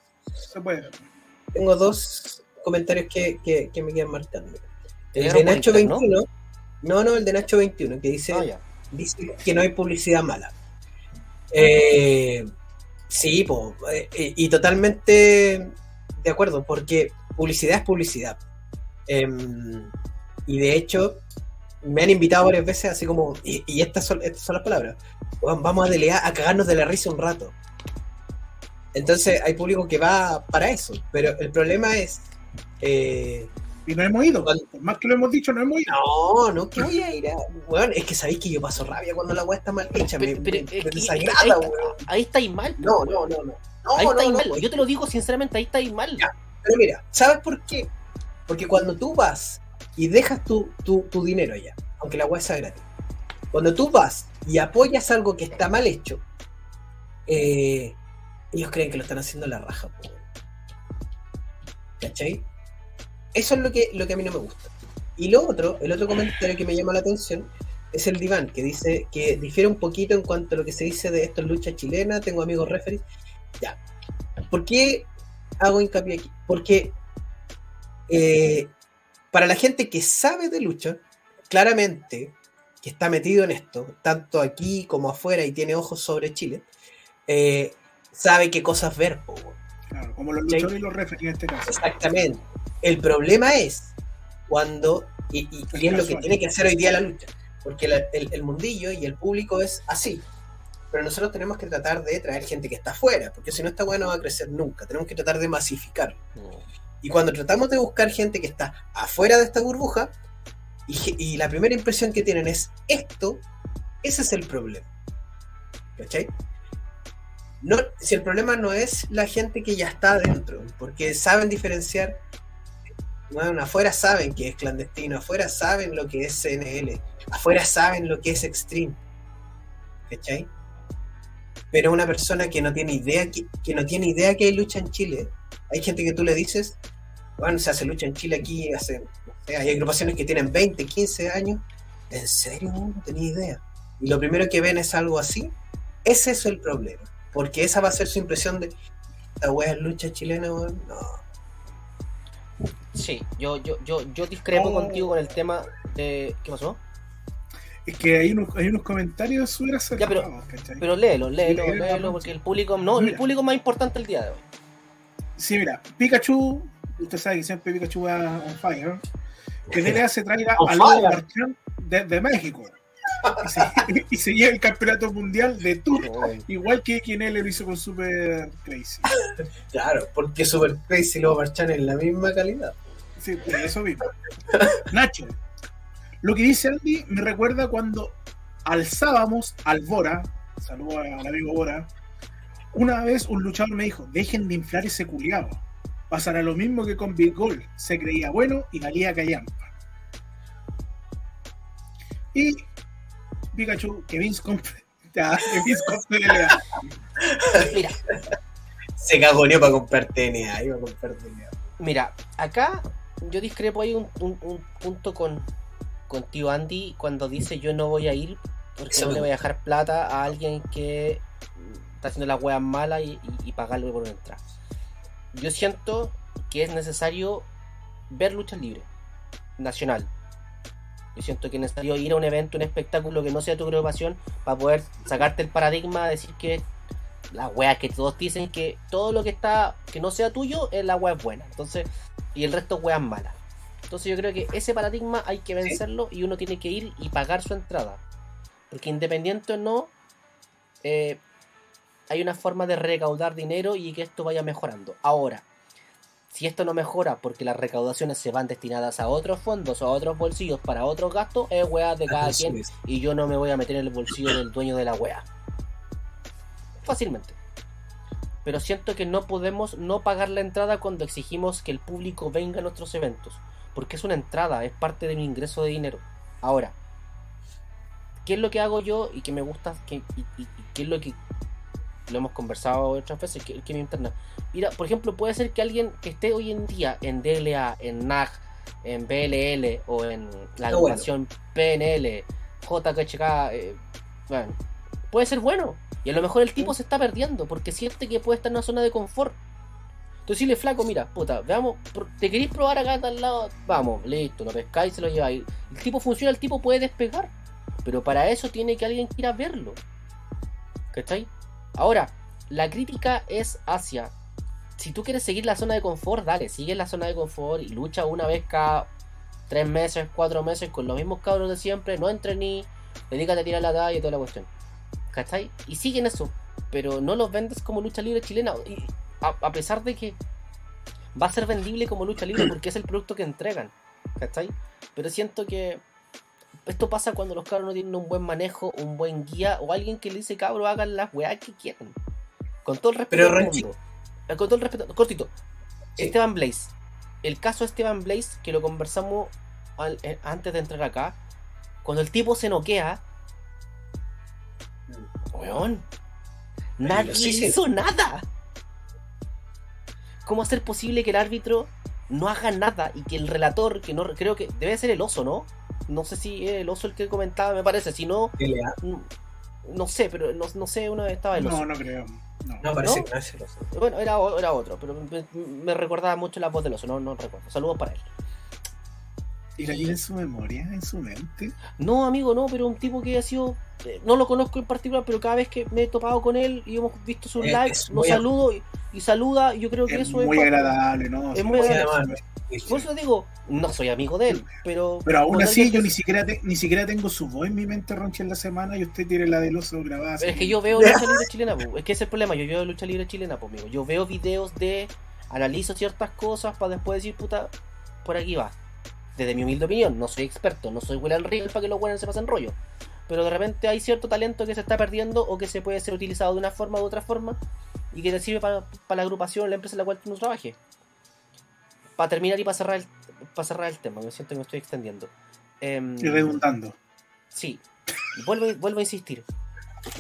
Se puede. tengo dos comentarios que, que, que me quedan marcando. El de Nacho ¿no? 21. ¿no? no, el de Nacho 21, que dice, Ah, dice que no hay publicidad mala. Eh, sí, po, eh, y totalmente de acuerdo, porque publicidad es publicidad. Em, y de hecho, me han invitado varias veces, así como, y, y estas, son, estas son las palabras, "Weón, vamos a delegar a cagarnos de la risa un rato. Entonces hay público que va para eso, pero el problema es... eh, Y no hemos ido. Cuando- Por más que lo hemos dicho, no hemos ido. no, no, que voy a ir a... Weón, es que sabéis que yo paso rabia cuando la weá está mal hecha, me, Pero- pero me- es me que- desagrada, ahí, weón. ahí estáis mal. No, no, no, no. No, Ahí no, estáis no, mal. pues. Yo te lo digo sinceramente, ahí estáis mal. Ya. Pero mira, ¿sabes por qué? Porque cuando tú vas y dejas tu, tu, tu dinero allá, aunque la web sea gratis, cuando tú vas y apoyas algo que está mal hecho, eh, ellos creen que lo están haciendo la raja. ¿Cachai? Eso es lo que, lo que a mí no me gusta. Y lo otro, el otro comentario que me llama la atención es el diván, que dice que difiere un poquito en cuanto a lo que se dice de esto en lucha chilena, tengo amigos referees. Ya. ¿Por qué hago hincapié aquí? Porque eh, para la gente que sabe de lucha, claramente, que está metido en esto, tanto aquí como afuera y tiene ojos sobre Chile, eh, sabe qué cosas ver. po, weón. Claro, como los Sí. luchadores y los referees en este caso. Exactamente. El problema es cuando, y, y- y es lo que tiene que hacer hoy día la lucha, porque la- el, el mundillo y el público es así. Pero nosotros tenemos que tratar de traer gente que está afuera, porque si no esta weá no va a crecer nunca. Tenemos que tratar de masificar. Y cuando tratamos de buscar gente que está afuera de esta burbuja, y, la primera impresión que tienen es esto, ese es el problema. ¿Cachai? No, si el problema no es la gente que ya está adentro, porque saben diferenciar, bueno, afuera saben que es clandestino, afuera saben lo que es CNL, afuera saben lo que es Extreme. ¿Cachai? Pero una persona que no tiene idea que, que no tiene idea que hay lucha en Chile, hay gente que tú le dices, bueno, se hace lucha en Chile aquí hace, no sé, hay agrupaciones que tienen 20, 15 años, ¿en serio? No, no tenía idea. Y lo primero que ven es algo así, ese es el problema, porque esa va a ser su impresión de, esta wea es lucha chilena, weón. no. Sí, yo, yo, yo, yo discrepo Oh. contigo con el tema de. ¿Qué pasó? Es que hay unos, hay unos comentarios súper Ya, pero- acertados, ¿cachai? Pero léelo, léelo, Sí, léelo, léelo, porque el público. No, el público es más importante el día de hoy. Sí, mira, Pikachu, usted sabe que siempre Pikachu va on fire, que DLA se traiga a Lobo. Marchand desde México y se, y se lleve el campeonato mundial de Tour, igual que quien él lo hizo con Super Crazy. Claro, porque Super Crazy y Lobo Marchand es la misma calidad. Sí, pues, eso mismo. Nacho, lo que dice Andy me recuerda cuando alzábamos al Bora, saludo al amigo Bora, una vez un luchador me dijo, dejen de inflar ese culiado. Pasará lo mismo que con Big Gold, se creía bueno y valía callampa. Y Pikachu, que Vince compre, ya, que Vince compre. Mira, Se cagoneó para comprar TNA. Iba a comprar TNA. Mira, acá yo discrepo hay un, un- un punto con, con tío Andy cuando dice yo no voy a ir porque Eso no me le voy a dejar plata a alguien que está haciendo las weas malas y, y- y pagarle por una entrada. Yo siento que es necesario ver lucha libre nacional. Yo siento que es necesario ir a un evento, un espectáculo que no sea tu preocupación para poder sacarte el paradigma, decir que la wea que todos dicen que todo lo que está que no sea tuyo es la wea buena. Entonces, y el resto weas malas. Entonces yo creo que ese paradigma hay que vencerlo y uno tiene que ir y pagar su entrada. Porque independiente o no, eh, hay una forma de recaudar dinero y que esto vaya mejorando. Ahora, si esto no mejora porque las recaudaciones se van destinadas a otros fondos o a otros bolsillos para otros gastos, es weá de cada quien y yo no me voy a meter en el bolsillo del dueño de la wea. Fácilmente. Pero siento que no podemos no pagar la entrada cuando exigimos que el público venga a nuestros eventos. Porque es una entrada, es parte de mi ingreso de dinero. Ahora, ¿qué es lo que hago yo y que me gusta? Que, y, y- y qué es lo que lo hemos conversado otras veces? Que, que me interna. Mira, por ejemplo, puede ser que alguien que esté hoy en día en DLA, en NAG, en BLL o en la Está bueno. agrupación PNL, JKHK, eh, bueno, puede ser bueno. Y a lo mejor el tipo se está perdiendo porque siente que puede estar en una zona de confort. Entonces dile, flaco, mira, puta, veamos, ¿te queréis probar acá al lado? Vamos, listo, lo pescáis y se lo lleváis. El tipo funciona, el tipo puede despegar. Pero para eso tiene que alguien que ir a verlo. ¿Cachai? Ahora, la crítica es hacia. Si tú quieres seguir la zona de confort, dale, sigue la zona de confort y lucha una vez cada tres meses, cuatro meses con los mismos cabros de siempre, no entre ni, dedícate a tirar la talla y toda la cuestión. ¿Cachai? Y siguen eso, pero no los vendes como lucha libre chilena. Y a, a pesar de que va a ser vendible como lucha libre porque es el producto que entregan. ¿Cachai? Pero siento que esto pasa cuando los cabros no tienen un buen manejo, un buen guía o alguien que le dice cabros hagan las weas que quieran. Con todo el respeto Pero, mundo. Eh, Con todo el respeto. Cortito. Sí. Esteban Blaze. El caso de Esteban Blaze, que lo conversamos al- eh, antes de entrar acá. Cuando el tipo se noquea. Weón. Nadie Sí, sí. hizo nada. ¿Cómo hacer posible que el árbitro no haga nada y que el relator, que no creo que debe ser el oso, ¿no? No sé si es el oso el que comentaba, me parece. Si no, no, no sé, pero no, no sé, una vez estaba el oso. No, no creo. No. No, parece ¿No? que no es el oso. Bueno, era, era otro, pero me, me recordaba mucho la voz del oso, no, no recuerdo. Saludos para él. ¿Y la tiene en su memoria, en su mente? No, amigo, no, pero un tipo que ha sido. eh, no lo conozco en particular, pero cada vez que me he topado con él y hemos visto sus Es- lives, es lo muy saludo y, y saluda. Y yo creo que Es eso muy es. agradable, ¿no? es muy agradable. Por eso digo, no soy amigo de él, pero. Pero aún así, yo ni siquiera, te- ni siquiera tengo su voz en mi mente, Ronchi, en la semana y usted tiene la del oso grabada. Pero es que yo veo lucha libre chilena, po. es que ese es el problema, yo veo lucha libre chilena, pues, amigo. Yo veo videos de, analizo ciertas cosas para después decir, puta, por aquí va. Desde mi humilde opinión, no soy experto, no soy William Regal para que los buenos se pasen rollo. Pero de repente hay cierto talento que se está perdiendo o que se puede ser utilizado de una forma u otra forma y que te sirve para, para la agrupación, la empresa en la cual tú no trabajes. Para terminar y para cerrar el, para cerrar el tema, me siento que me estoy extendiendo. Em, Y redundando. Sí. Y vuelvo, vuelvo a insistir.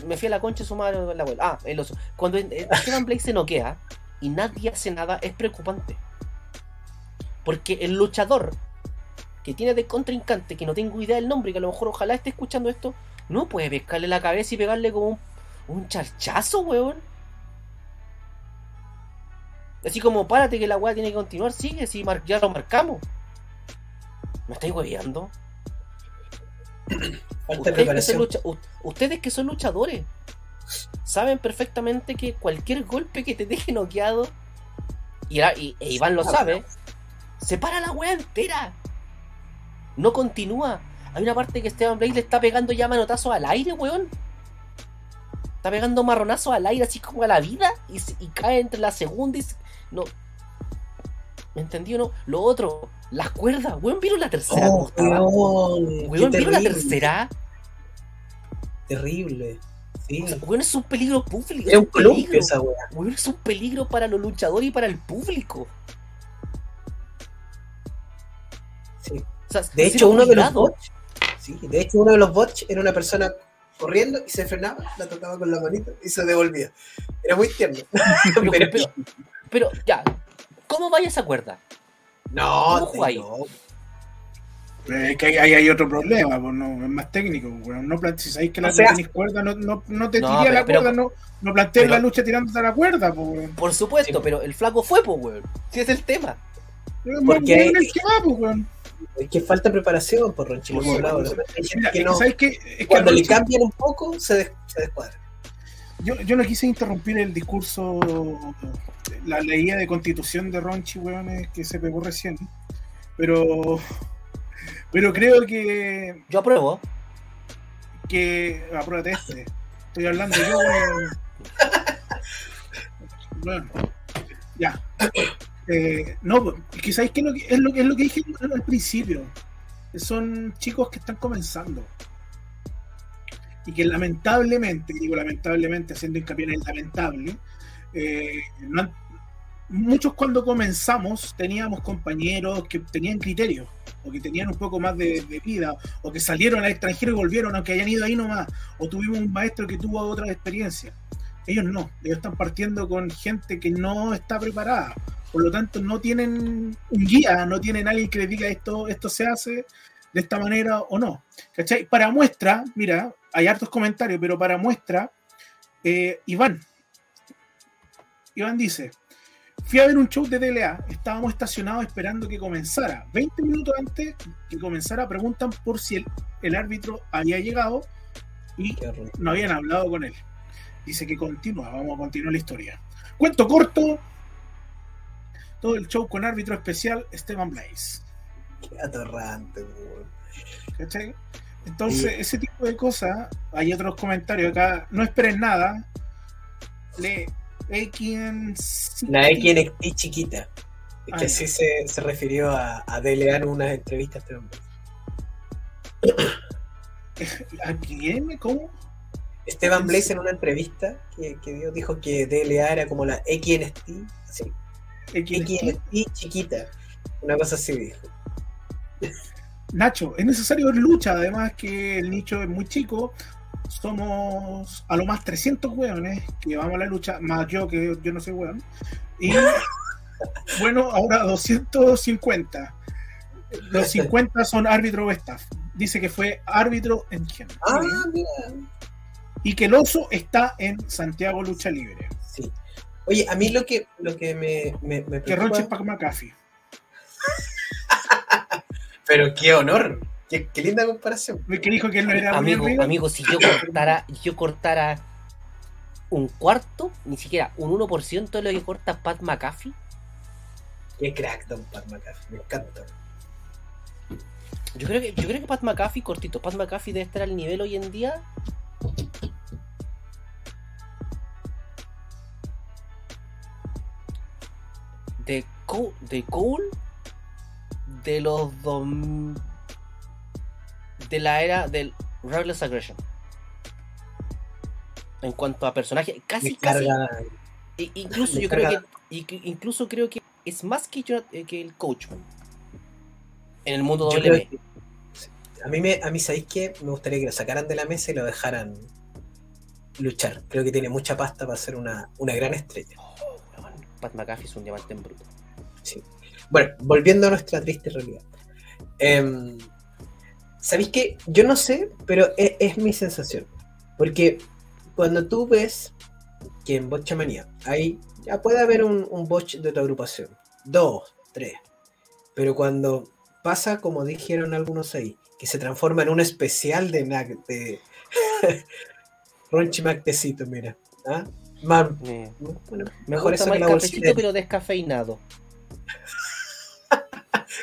Me fui a la concha su madre la abuela. Ah, el oso. Cuando eh, Esteban Blake se noquea y nadie hace nada, es preocupante. Porque el luchador que tiene de contrincante, que no tengo idea del nombre, que a lo mejor ojalá esté escuchando esto, no puede pescarle la cabeza y pegarle como un, un charchazo, weón. Así como, párate que la weá tiene que continuar, sigue, si mar- ya lo marcamos. ¿Me estáis hueveando? Ustedes que, lucha- ustedes que son luchadores saben perfectamente que cualquier golpe que te deje noqueado, y, e Iván lo sabe, se para la wea entera. No continúa. Hay una parte que Esteban Blake le está pegando ya manotazos al aire, weón. Está pegando marronazos al aire, así como a la vida, y, y cae entre la segunda y. No. ¿Me entendió no? Lo otro, las cuerdas, weón, ¿vieron la tercera? Oh, weón, ¿vieron la tercera? Terrible. Sí. O sea, weón, es un peligro público. Es un peligro. esa weá. Weón, es un peligro para los luchadores y para el público. Sí. O sea, De hecho, uno de los bots, sí, de hecho, uno de los bots era una persona corriendo y se frenaba, la tocaba con la manita y se devolvía. Era muy tierno. Pero, Pero- pero- pero, ya, ¿cómo vaya esa cuerda? no, ¿Cómo jugáis? no, Pero es que ahí hay, hay otro problema, pues no, es más técnico. Bueno, no plan- si sabéis que la O sea- tenéis cuerda, no, no, no te No, tiré a pero- la pero- cuerda, no, no plantees pero- la lucha tirándote a la cuerda, pues. weón. Por supuesto, Sí. pero el flaco fue, pues, weón. Si es el tema. Es Porque hay- el que va, pues, weón. Es que falta preparación por Ronchi, lo hemos hablado. Hay gente Mira, que es que no- ¿sabes qué? Es que cuando le cambian un poco, se, des- se descuadra. Yo, yo no quise interrumpir el discurso, la leía de constitución de Ronchi, weón, que se pegó recién. Pero, pero creo que, Yo apruebo. que apruébate este. Estoy hablando yo, weón. Bueno, ya. Eh, no, es que ¿sabéis qué es que, es lo, que- es lo que dije al principio? Son chicos que están comenzando. Y que lamentablemente, digo lamentablemente, haciendo hincapié en el lamentable, eh, muchos cuando comenzamos teníamos compañeros que tenían criterios, o que tenían un poco más de, de vida, o que salieron al extranjero y volvieron, aunque hayan ido ahí nomás, o tuvimos un maestro que tuvo otra experiencia. Ellos no, ellos están partiendo con gente que no está preparada. Por lo tanto, no tienen un guía, no tienen alguien que les diga esto, esto se hace de esta manera o no. ¿Cachai? Para muestra, mira, hay hartos comentarios, pero para muestra, eh, Iván. Iván dice, fui a ver un show de DLA, estábamos estacionados esperando que comenzara. 20 minutos antes que comenzara preguntan por si el, el árbitro había llegado y no habían hablado con él. Dice que continúa, vamos a continuar la historia. Cuento corto, todo el show con árbitro especial Esteban Blaze. Qué atorrante, weón. ¿Cachai? Entonces, ese tipo de cosas, hay otros comentarios acá, no esperen nada. Le Ekin La XNXT chiquita. Es Ah, que ya. así se, se refirió a, a DLA en unas entrevistas. este hombre. ¿A quién? ¿Cómo? Esteban Blaze en una entrevista que, que dio dijo que DLA era como la XNXT, Ekin- XNXT chiquita. Una cosa así dijo. Nacho, es necesario ver lucha, además que el nicho es muy chico. Somos a lo más 300 hueones que vamos a la lucha, más yo que yo no soy hueón. Y bueno, ahora 250. Los 50 son árbitro o staff. Dice que fue árbitro en quien. Ah, mira. Y que el oso está en Santiago Lucha Libre. Sí. Oye, a mí lo que, lo que me, me, me Que preocupa- Roche es Pac McAfee. Pero qué honor. Qué, qué linda comparación. Que dijo que él no era Amigo, Regal. amigo, si yo cortara, yo cortara un cuarto, ni siquiera un 1% de lo que corta Pat McAfee, Qué crack, Don Pat McAfee. Me encanta. yo creo que, yo creo que Pat McAfee, cortito, Pat McAfee debe estar al nivel hoy en día. De, Co- de Cole de los dos de la era del Ruthless Aggression en cuanto a personaje casi casi. I- incluso yo creo que incluso creo que es más que, yo- eh, que el coachman en el mundo Yo W. creo que- a mí, me, a mí, ¿sabéis qué? Me gustaría que lo sacaran de la mesa y lo dejaran luchar. Creo que tiene mucha pasta para ser una, una gran estrella. Oh, Pat McAfee es un diamante en bruto. Bueno, volviendo a nuestra triste realidad. Em, ¿Sabéis qué? Yo no sé, pero es, es mi sensación. Porque cuando tú ves que en Botchamanía hay, ya puede haber un, un botch de tu agrupación, dos, tres. Pero cuando pasa, como dijeron algunos ahí, que se transforma en un especial de, Mac- de Ronchi Mactecito, mira. ¿ah? Me, bueno, me mejor gusta eso más que la cafecito pero descafeinado.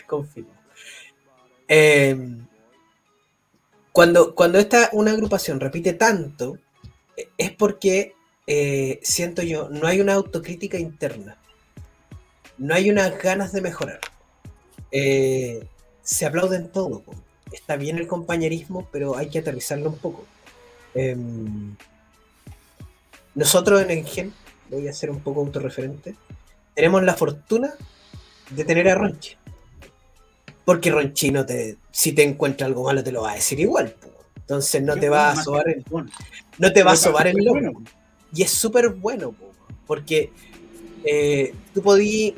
Confirmo. Eh, cuando, cuando esta, una agrupación repite tanto, eh, es porque eh, siento yo, no hay una autocrítica interna. No hay unas ganas de mejorar. Se aplauden todo. Está bien el compañerismo, pero hay que aterrizarlo un poco. Em, nosotros en Engen, voy a ser un poco autorreferente, tenemos la fortuna de tener a Ronchi. Porque Ronchi no te, si te encuentra algo malo te lo va a decir igual. po. Entonces no te va a sobar el, no te va a sobar el loco. bueno. Y es súper bueno, po, porque eh, tú podí.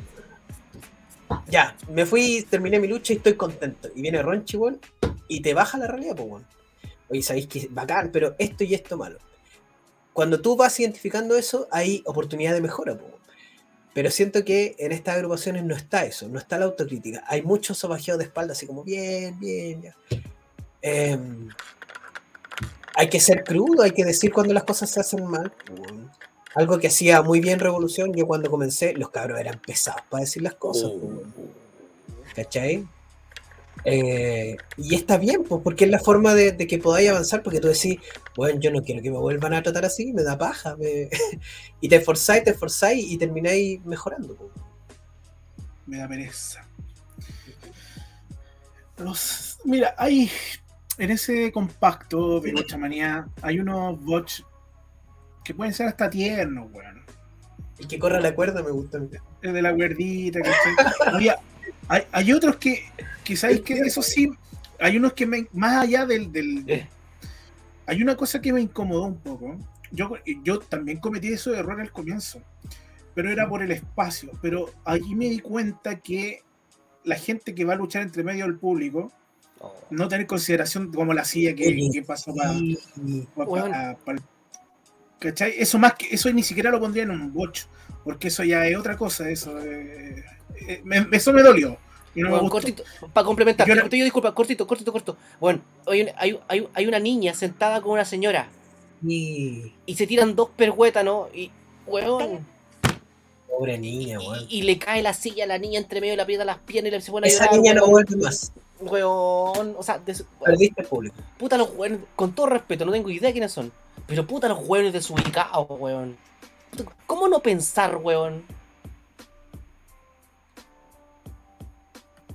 Ya, me fui, terminé mi lucha y estoy contento. Y viene Ronchi, weón, y te baja la realidad, pues, weón. Oye, sabéis que es bacán, pero esto y esto malo. Cuando tú vas identificando eso, hay oportunidad de mejora, weón. Pero siento que en estas agrupaciones no está eso, no está la autocrítica. Hay mucho sobajeo de espalda, así como bien, bien, ya. Em, hay que ser crudo, hay que decir cuando las cosas se hacen mal. Algo que hacía muy bien Revolución, yo cuando comencé, los cabros eran pesados para decir las cosas. weón. ¿Cachai? Eh, y está bien, pues, porque es la forma de, de que podáis avanzar, porque tú decís, bueno, yo no quiero que me vuelvan a tratar así, me da paja. me-". y te esforzáis, te esforzáis y termináis mejorando. po. Me da pereza. Los, mira, hay en ese compacto de Bocha Manía hay unos bots que pueden ser hasta tiernos, weón. El que corra la cuerda me gusta. El de la cuerdita. Había- hay, hay otros que, sabéis que eso sí, hay unos que me, más allá del, del- Eh. hay una cosa que me incomodó un poco. Yo, yo también cometí eso de error al comienzo, pero era por el espacio. Pero allí me di cuenta que la gente que va a luchar entre medio del público Oh. no tener consideración como la silla que, que pasó para, Y- Bueno. ¿Cachai? Eso más que eso ni siquiera lo pondría en un bocho, porque eso ya es otra cosa, eso eh, eh, me- eso me dolió. No Bueno, cortito, para complementar, Yo pido disculpas, cortito, cortito, corto. Bueno, hay, un- hay, hay, hay una niña sentada con una señora y- y se tiran dos perhuetas, ¿no? Y, weón, Pobre niña, weón. y, y le cae la silla a la niña entre medio, le aprieta las piernas y le se pone a Esa llorar. niña no vuelve más. Weón, o sea, de- Perdiste el público. puta los weones, con todo respeto, no tengo idea de quiénes son, pero puta los weones desubicados, weón. ¿Cómo no pensar, weón?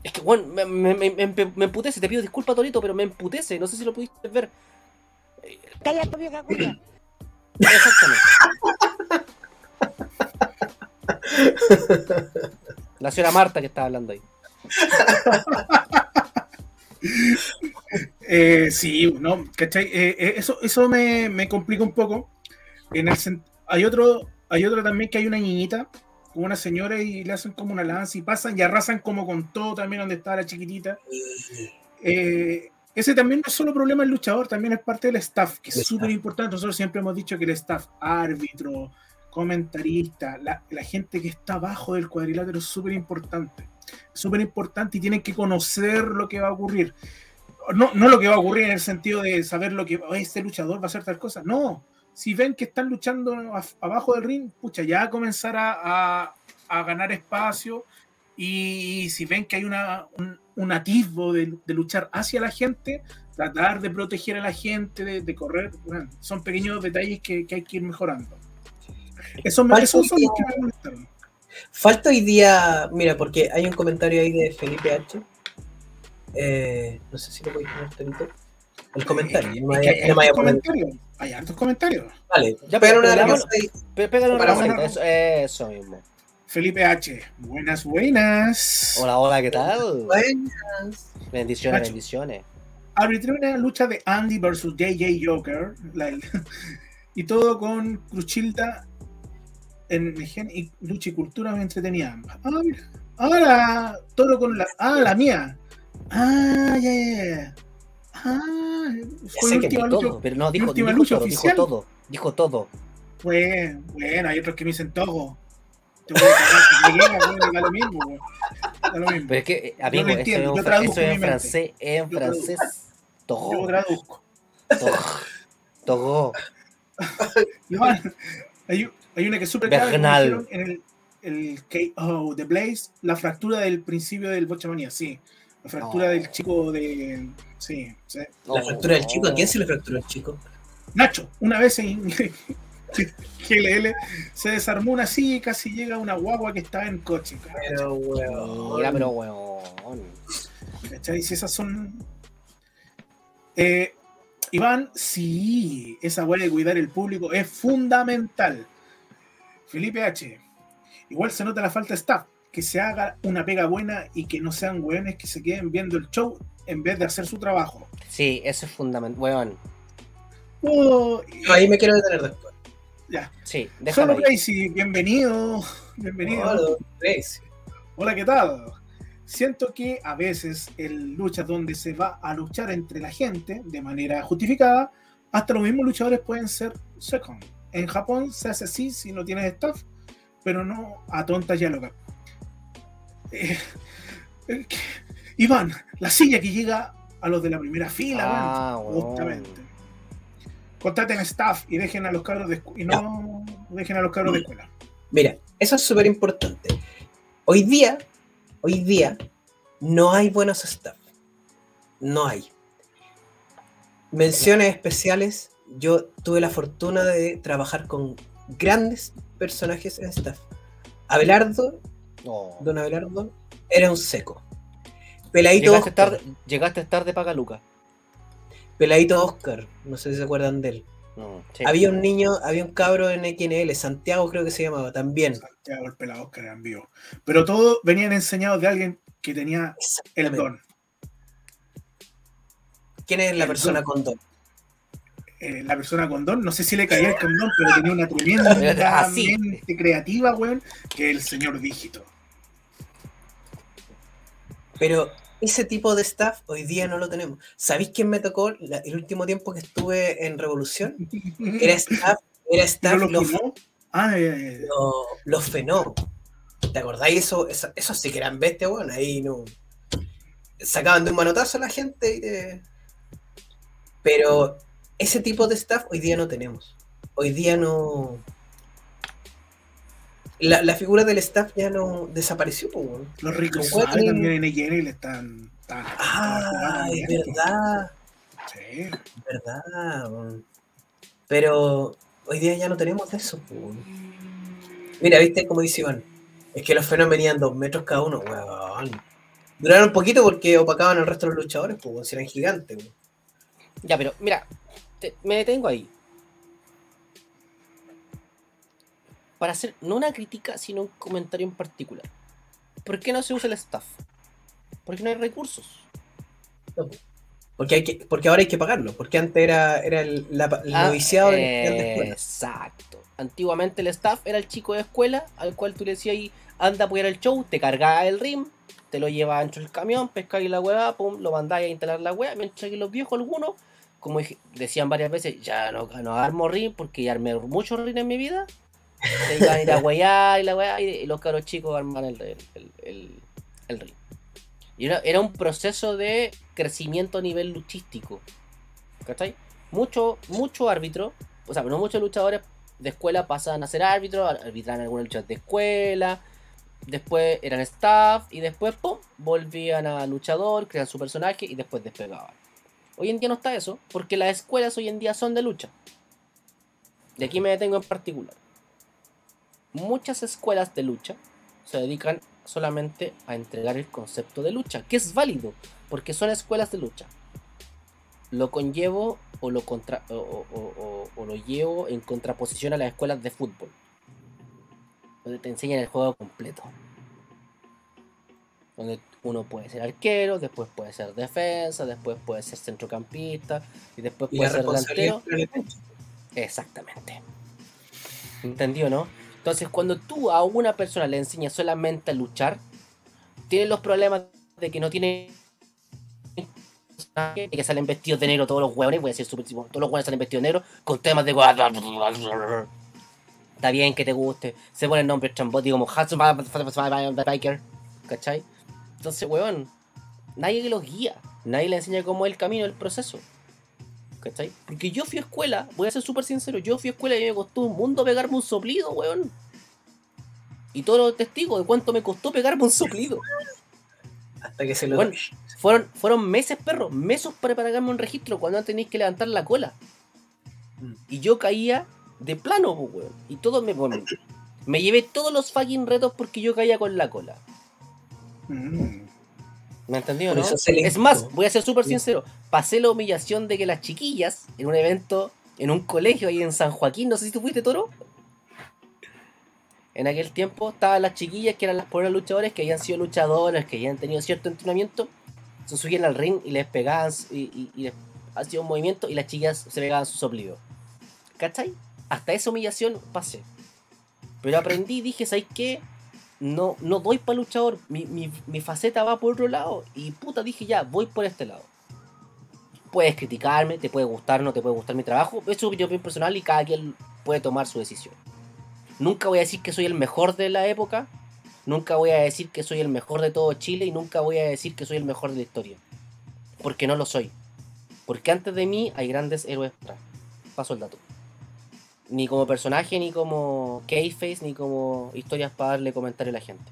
Es que, weón, me, me, me, me- me emputece, te pido disculpas, Torito, pero me emputece, no sé si lo pudiste ver. Cállate, vieja culia. Exactamente. La señora Marta que estaba hablando ahí. Eh, sí, no, ¿cachai? Eh, eh, eso eso me, me complica un poco. En el hay otro, hay otro también que hay una niñita, una señora y le hacen como una lanza y pasan y arrasan como con todo también donde está la chiquitita. Eh, ese también no es solo problema del luchador, también es parte del staff, que es súper importante. Nosotros siempre hemos dicho que el staff, árbitro, comentarista, la, la gente que está abajo del cuadrilátero es súper importante. Súper importante y tienen que conocer lo que va a ocurrir. No, no lo que va a ocurrir en el sentido de saber lo que "Oh, este luchador va a hacer tal cosa. No, si ven que están luchando a- abajo del ring, pucha, ya comenzar a, a- a ganar espacio y si ven que hay una, un, un atisbo de, de luchar hacia la gente, tratar de proteger a la gente, de, de correr, bueno, son pequeños detalles que, que hay que ir mejorando. Eso esos son los que me molestaron. Falta hoy día, mira, porque hay un comentario ahí de Felipe H. Eh, no sé si lo podéis poner, Torito. El comentario. no vaya- hay no poner- comentarios. Hay hartos comentarios. Vale, Ya, pero pero una leamos- cosa ahí. Pe- Pégale una eso, eso mismo. Felipe H. Buenas, buenas. Hola, hola, ¿qué tal? Buenas. Bendiciones, Nacho. bendiciones. arbitré una lucha de Andy versus JJ Joker la- y todo con Cruchilda en Gen y lucha y cultura me entretenía ambas. Ah, mira. Ahora, todo con la. Ah, la mía. Ah, ya, ya, ya. Ah, fue sé la que Todo, pero no, dijo, última dijo lucha todo, dijo todo, dijo todo. Fue, bueno, hay otros que me dicen todo. Te voy a cagar, te bueno, da lo mismo, güey. Da lo mismo. Pero es que, eh, amigo, lo eso, es, yo un fra- traduzco eso es mi en francés, en Yo francés. Yo Todo, traduzco. todo, todo. Hay, hay una que es súper dijeron en el, el KO de Blaze, la fractura del principio del Bochamanía, sí. La fractura Oh. del chico de. Sí, sí. La fractura del chico, ¿a quién se le fracturó el chico? Nacho, una vez en GLL se desarmó una silla y casi llega una guagua que estaba en coche. Pero, weón. Mira, pero weón. ¿Cachai? Si esas son. Eh, Iván, sí, esa hueá de cuidar el público es fundamental. Felipe H. Igual se nota la falta de staff. Que se haga una pega buena y que no sean hueones que se queden viendo el show en vez de hacer su trabajo. Sí, eso es fundamental. Weón, Oh, ahí me quiero detener después. ya. sí, déjalo Solo. Crazy, bienvenido. Bienvenido. Hola, Grace. Hola, ¿qué tal? Siento que a veces en luchas donde se va a luchar entre la gente de manera justificada, hasta los mismos luchadores pueden ser second. En Japón se hace así si no tienes staff, pero no a tontas y a locas. Eh, eh, que- Iván, la silla que llega a los de la primera fila, Ah, justamente. Contraten staff y dejen a los cabros de y no dejen a los cabros de escuela. Mira, eso es súper importante. Hoy día, hoy día, no hay buenos staff. No hay. Menciones especiales. Yo tuve la fortuna de trabajar con grandes personajes en staff. Abelardo, don Abelardo, era un seco. Peladito Llegaste Oscar, tarde, llegaste tarde para Luca. Peladito Oscar, no sé si se acuerdan de él. Sí. Había un niño, había un cabro en XNL, Santiago creo que se llamaba también. Santiago, el pelado Oscar eran vivos. Pero todos venían enseñados de alguien que tenía el don. ¿Quién es la El persona don. con don? Eh, la persona con don, no sé si le caía el condón, pero tenía una tremenda Así. mente creativa, weón, que el señor dígito. Pero ese tipo de staff hoy día no lo tenemos. ¿Sabéis quién me tocó la- el último tiempo que estuve en Revolución? Era staff, era ¿No staff lo los? Ah, los, los fenó. ¿Te acordáis? Eso, eso, eso sí que eran bestias, bueno, ahí no. Sacaban de un manotazo a la gente y te- Pero ese tipo de staff hoy día no tenemos. Hoy día no. La, la figura del staff ya no desapareció, pues, weón. los ricos también en EGN le están. están- Ah, es verdad. Sí. Es verdad. weón. Pero hoy día ya no tenemos de eso. po. Mira, viste como dice Iván. Es que los fenómenos venían dos metros cada uno, weón. Duraron poquito porque opacaban al resto de los luchadores, pues, eran gigantes. weón. Ya, pero mira, te- me detengo ahí. Para hacer no una crítica, sino un comentario en particular. ¿Por qué no se usa el staff? Porque no hay recursos. Porque, hay que, porque ahora hay que pagarlo. Porque antes era, era el, la- el Ah, noviciado de eh, de escuela. Exacto. Antiguamente el staff era el chico de escuela al cual tú le decías ahí, anda a apoyar el show, te cargaba el rim, te lo llevaba dentro del camión, pescáis la hueá, pum, lo mandáis a instalar la hueá, mientras que los viejos algunos, como decían varias veces, ya no, no armo rim porque ya armé muchos rim en mi vida. A ir a huear y la hueá, y, y los caros chicos arman el, el, el, el- rim. Y era, era un proceso de crecimiento a nivel luchístico. ¿Cachai? Mucho, mucho árbitro, o sea, no muchos luchadores de escuela pasan a ser árbitros, arbitraban algunas luchas de escuela, después eran staff y después, pum, volvían a luchador, crean su personaje y después despegaban. Hoy en día no está eso, porque las escuelas hoy en día son de lucha. De aquí me detengo en particular. Muchas escuelas de lucha se dedican solamente a entregar el concepto de lucha, que es válido, porque son escuelas de lucha. Lo conllevo o lo, o- o lo llevo en contraposición a las escuelas de fútbol, donde te enseñan el juego completo. Donde uno puede ser arquero, después puede ser defensa, después puede ser centrocampista y después Y puede ser delantero. Exactamente. ¿Entendió, no? Entonces, cuando tú a una persona le enseñas solamente a luchar, tiene los problemas de que no tiene. que salen vestidos de negro todos los hueones, voy a decir tipo, todos los hueones salen vestidos de negro con temas de. Está bien que te guste, se ponen nombres trambóticos como Biker, ¿cachai? Entonces, weón, nadie que los guía, nadie le enseña cómo es el camino, el proceso. ¿Cachai? Porque yo fui a escuela, voy a ser súper sincero, yo fui a escuela y me costó un mundo pegarme un soplido, weón. Y todos los testigos de cuánto me costó pegarme un soplido. Hasta que se lo Bueno, fueron, fueron meses, perro, meses para pegarme un registro cuando tenéis que levantar la cola. Mm. Y yo caía de plano, weón. Y todo me. bueno, me llevé todos los fucking retos porque yo caía con la cola. Mm. ¿Me entendió, Por no? Es más, voy a ser súper Sí. sincero. Pasé la humillación de que las chiquillas, en un evento, en un colegio ahí en San Joaquín, no sé si tú fuiste toro. En aquel tiempo estaban las chiquillas que eran las pobres luchadores que habían sido luchadoras, que habían tenido cierto entrenamiento. Se subían al ring y les pegaban y, y- y les hacía un movimiento y las chicas se pegaban su soplido. ¿Cachai? Hasta esa humillación pasé. Pero aprendí, dije, ¿sabes qué? No, no doy para luchador, mi, mi, mi faceta va por otro lado. Y puta, dije ya, voy por este lado. Puedes criticarme, te puede gustar, no te puede gustar mi trabajo. Es su opinión personal y cada quien puede tomar su decisión. Nunca voy a decir que soy el mejor de la época. Nunca voy a decir que soy el mejor de todo Chile. Y nunca voy a decir que soy el mejor de la historia. Porque no lo soy. Porque antes de mí hay grandes héroes. Paso el dato. Ni como personaje, ni como keyface, ni como historias para darle comentario a la gente.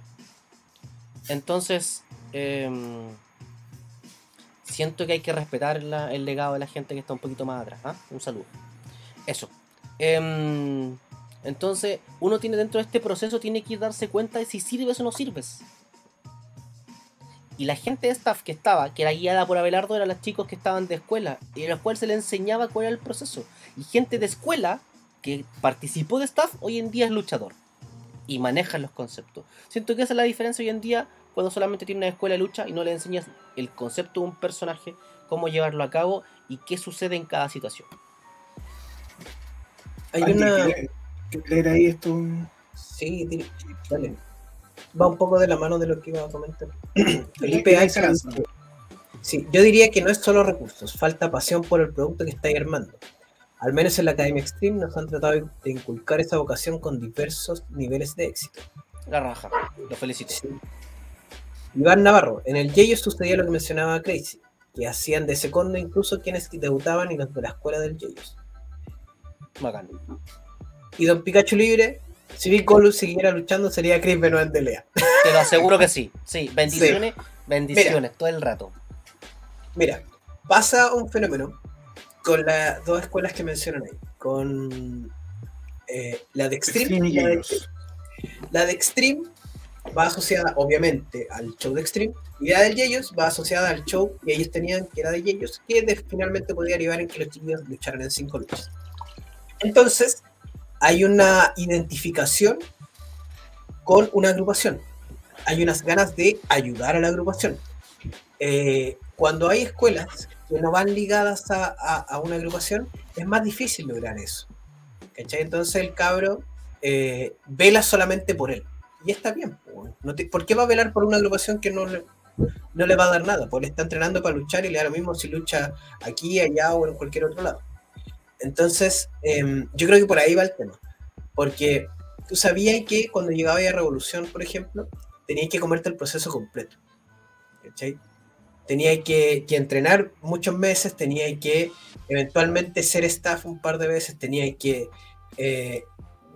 Entonces, em, siento que hay que respetar la- el legado de la gente que está un poquito más atrás. ¿ah? Un saludo. Eso. Em, entonces, uno tiene dentro de este proceso, tiene que darse cuenta de si sirves o no sirves. Y la gente de staff que estaba, que era guiada por Abelardo, eran los chicos que estaban de escuela, y a los cuales se les enseñaba cuál era el proceso. Y gente de escuela que participó de staff, hoy en día es luchador. Y maneja los conceptos. Siento que esa es la diferencia hoy en día cuando solamente tiene una escuela de lucha y no le enseñas el concepto de un personaje, cómo llevarlo a cabo y qué sucede en cada situación. Hay Andy, una. ¿quieres- quieres leer ahí esto? Sí, di- dale. Va un poco de la mano de lo que iba a comentar. Felipe Sí, yo diría que no es solo recursos, falta pasión por el producto que estáis armando. Al menos en la Academia Extreme nos han tratado de inculcar esa vocación con diversos niveles de éxito. La raja, lo felicito. Sí. Iván Navarro, en el Yeyo sucedía lo que mencionaba Crazy, que hacían de segundo incluso quienes debutaban y los de la escuela del Yeyo. Bacán. Y Don Pikachu libre, si Big siguiera luchando sería Chris Benoit de Lea. Te lo aseguro que sí. Sí, bendiciones, bendiciones, todo el rato. Mira, pasa un fenómeno con las dos escuelas que mencionan ahí, con eh, la de Extreme, y la de, la de Extreme va asociada obviamente al show de Extreme y la del Yeyos va asociada al show que ellos tenían que era de Yeyos que de- finalmente podía derivar en que los chicos lucharan en cinco luchas. Entonces hay una identificación con una agrupación. Hay unas ganas de ayudar a la agrupación. Eh, cuando hay escuelas que no van ligadas a, una agrupación, es más difícil lograr eso. ¿cachai? Entonces el cabro eh, vela solamente por él. Y está bien. no te- ¿Por qué va a velar por una agrupación que no le, no le va a dar nada? Porque él está entrenando para luchar y le da lo mismo si lucha aquí, allá o en cualquier otro lado. Entonces, em, yo creo que por ahí va el tema. Porque tú sabías que cuando llegaba a Revolución, por ejemplo, tenías que comerte el proceso completo. ¿Cachai? Tenía que, entrenar muchos meses, tenía que eventualmente ser staff un par de veces, tenía que... eh,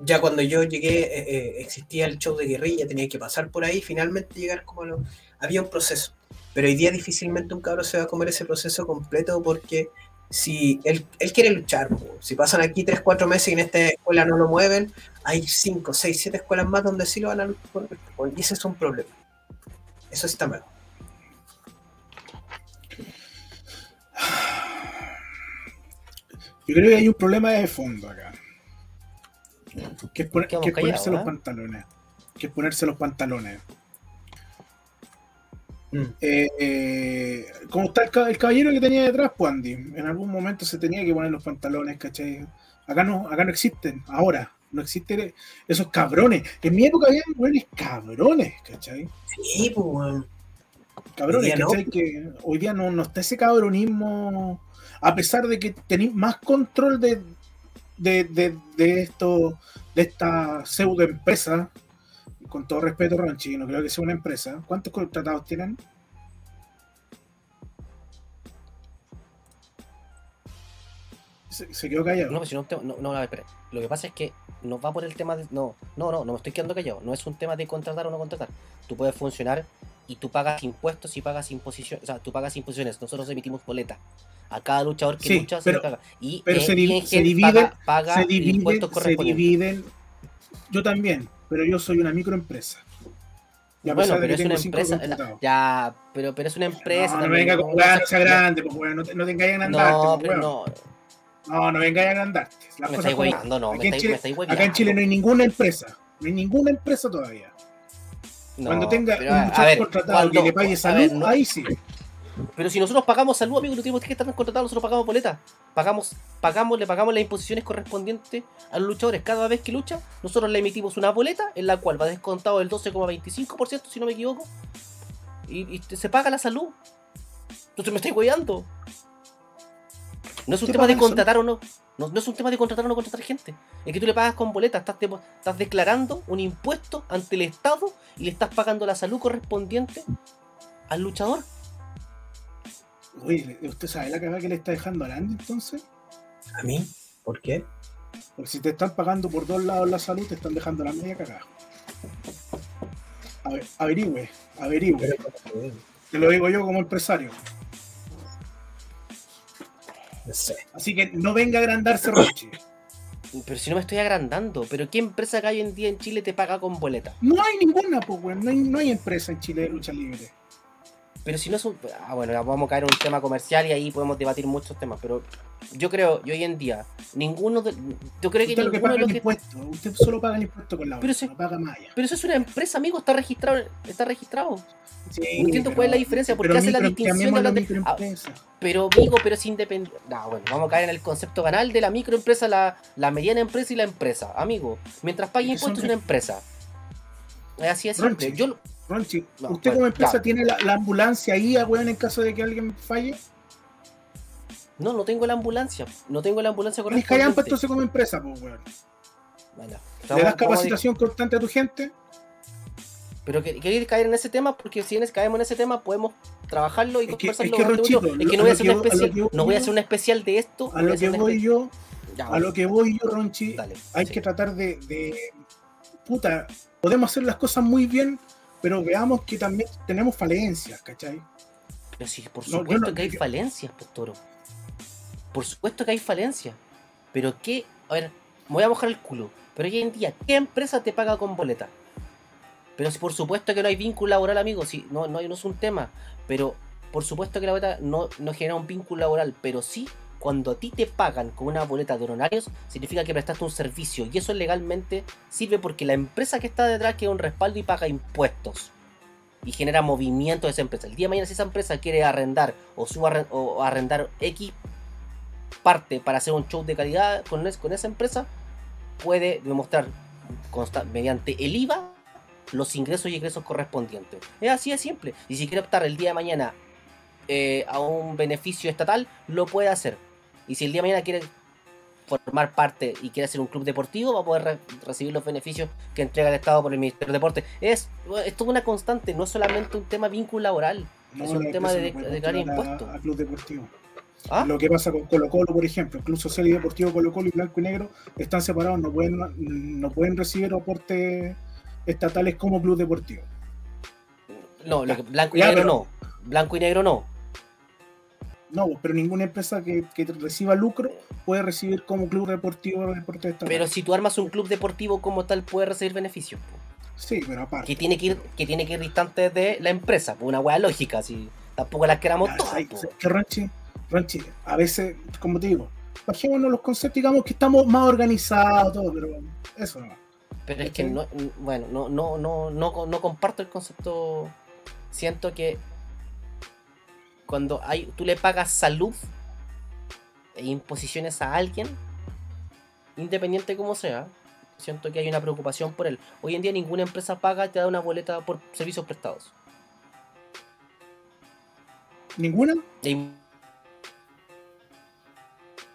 ya cuando yo llegué, eh, eh, existía el show de guerrilla, tenía que pasar por ahí, finalmente llegar como lo... Había un proceso. Pero hoy día difícilmente un cabro se va a comer ese proceso completo porque si él, él quiere luchar, si pasan aquí 3, 4 meses y en esta escuela no lo mueven, hay 5, 6, 7 escuelas más donde sí lo van a luchar. Y ese es un problema. Eso está mal. Yo creo que hay un problema de fondo acá. Que es, poner- Quedamos que es ponerse los ¿eh? pantalones. Que es ponerse los pantalones. Mm. Eh, eh, como está el, ca- el caballero que tenía detrás, pues Andy, en algún momento se tenía que poner los pantalones, ¿cachai? Acá no, acá no existen, ahora, no existen esos cabrones. En mi época había buenos cabrones, ¿cachai? Sí, pues, weón. Cabrones, Hoy día no. ¿cachai? Que hoy día no, no está ese cabronismo, a pesar de que tenéis más control de, de, de, de esto, de esta pseudo empresa, con todo respeto, Ranchi, no creo que sea una empresa. ¿Cuántos contratados tienen? Se, quedó callado. No, si no, no, no, espera. Lo que pasa es que no va por el tema de. No, no, no, no me estoy quedando callado. No es un tema de contratar o no contratar. Tú puedes funcionar y tú pagas impuestos y pagas imposiciones. O sea, tú pagas imposiciones. Nosotros emitimos boleta. A cada luchador que Sí, lucha se pero- le paga. Y, pero eh, se di- se divide- paga, paga se el dividen, impuesto se dividen. Yo también, pero yo soy una microempresa. Y a Bueno, pero es una empresa. contratados. Ya, pero, pero es una empresa. No, no venga no con sea grande, pues, weón, no, te, no te a agrandarte. No, pues, pero weón. no. No, no vengáis a agrandarte. Las Me estáis hueveando, no. Me Aquí en estáis, Chile- me estáis Acá en. Chile no hay ninguna empresa. No hay ninguna empresa todavía. No, Cuando tenga pero, un luchador ver, contratado cuando- que le pague salud, ver, no- ahí sí. Pero si nosotros pagamos salud, amigo, no tenemos que estar contratados, nosotros pagamos boleta. Pagamos, pagamos, le pagamos las imposiciones correspondientes a los luchadores. Cada vez que lucha, nosotros le emitimos una boleta en la cual va descontado el 12,25%, si no me equivoco. Y, y se paga la salud. Entonces me estoy cuidando. No es un ¿Qué tema de contratar o no. No. no es un tema de contratar o no contratar gente. Es que tú le pagas con boleta, estás, de- estás declarando un impuesto ante el Estado y le estás pagando la salud correspondiente al luchador. Oye, ¿usted sabe la cagada que le está dejando a Andy entonces? ¿A mí? ¿Por qué? Porque si te están pagando por dos lados la salud, te están dejando la media cagada. A ver, averigüe, averigüe. Te lo digo yo como empresario. No sé. Así que no venga a agrandarse, Roche. Pero si no me estoy agrandando, pero ¿qué empresa que hay hoy en día en Chile te paga con boleta? No hay ninguna, pues, weón. No hay, no hay empresa en Chile de lucha libre. Pero si no es un... Ah, bueno, vamos a caer en un tema comercial y ahí podemos debatir muchos temas, pero yo creo, yo hoy en día, ninguno de... Yo creo que Usted lo que ninguno paga de el los que... impuesto. Usted solo paga el impuesto con la Pero si- no paga más allá. Pero eso es una empresa, amigo, está registrado, está registrado. Sí, no entiendo cuál es la diferencia, ¿por qué pero hace la distinción de de- microempresa. Pero amigo, pero es independiente. No, bueno, vamos a caer en el concepto banal de la microempresa, la, la mediana empresa y la empresa. Amigo, mientras pague Es impuestos es una empresa. Es así de simple. Yo, Ronchi, No, ¿usted como empresa ya. tiene la, la ambulancia ahí, a weón, en caso de que alguien falle? no, no tengo la ambulancia. No tengo la ambulancia ¿Tienes que hayan correspondiente. entonces como empresa, pues, weón? Bueno, ¿Le das capacitación constante a tu gente? Pero que- queréis caer en ese tema, porque si caemos en ese tema, podemos trabajarlo y Es que- conversarlo. es que, bastante Ronchito, bonito. es que lo- no voy a hacer lo un que- lo especial. que voy No voy a hacer un especial de esto. A lo que voy yo, Ya, a lo que voy yo, Ronchi, dale, hay sí. que tratar de, de- Puta, podemos hacer las cosas muy bien, pero veamos que también tenemos falencias, ¿cachai? Pero sí, por No, supuesto no- que hay yo- falencias, pues, Toro. Por supuesto que hay falencias. Pero qué. A ver, me voy a mojar el culo. Pero hoy en día, ¿qué empresa te paga con boleta? Pero si por supuesto que no hay vínculo laboral, amigo. Si, no, no, no es un tema. Pero por supuesto que la boleta no, no genera un vínculo laboral. Pero sí, cuando a ti te pagan con una boleta de honorarios, significa que prestaste un servicio. Y eso legalmente sirve porque la empresa que está detrás queda un respaldo y paga impuestos y genera movimiento de esa empresa. El día de mañana si esa empresa quiere arrendar o, subarren- o arrendar X parte para hacer un show de calidad con, es- con esa empresa, puede demostrar mediante el IVA los ingresos y egresos correspondientes. Es así de simple. Y si quiere optar el día de mañana eh, a un beneficio estatal, lo puede hacer. Y si el día de mañana quiere formar parte y quiere hacer un club deportivo, va a poder re- recibir los beneficios que entrega el Estado por el Ministerio de Deporte. Es, es toda una constante, no es solamente un tema vínculo laboral. Es un tema de- de declarar a- impuestos. A, Club Deportivo. ¿Ah? Lo que pasa con Colo Colo, por ejemplo, Club Social y Deportivo Colo Colo y Blanco y Negro están separados, no pueden, no pueden recibir aportes estatales como Club Deportivo. No, lo que- blanco y Ya, negro pero- no. Blanco y negro no. No, pero ninguna empresa que, que reciba lucro puede recibir como Club Deportivo aportes estatales. Pero si tú armas un club deportivo como tal, puede recibir beneficios. sí, pero aparte. Que tiene que ir, que tiene que ir distante de la empresa. po, Una hueá lógica, si tampoco las queramos todas. que Ronchi, Ronchi, a veces, como te digo, bajémonos los conceptos, digamos que estamos más organizados, todo, pero eso no. Pero es que no, bueno, no, no, no, no, no comparto el concepto. Siento que cuando hay, tú le pagas salud e imposiciones a alguien, independiente como sea, siento que hay una preocupación por él. Hoy en día ninguna empresa paga y te da una boleta por servicios prestados. ¿Ninguna? Y hay,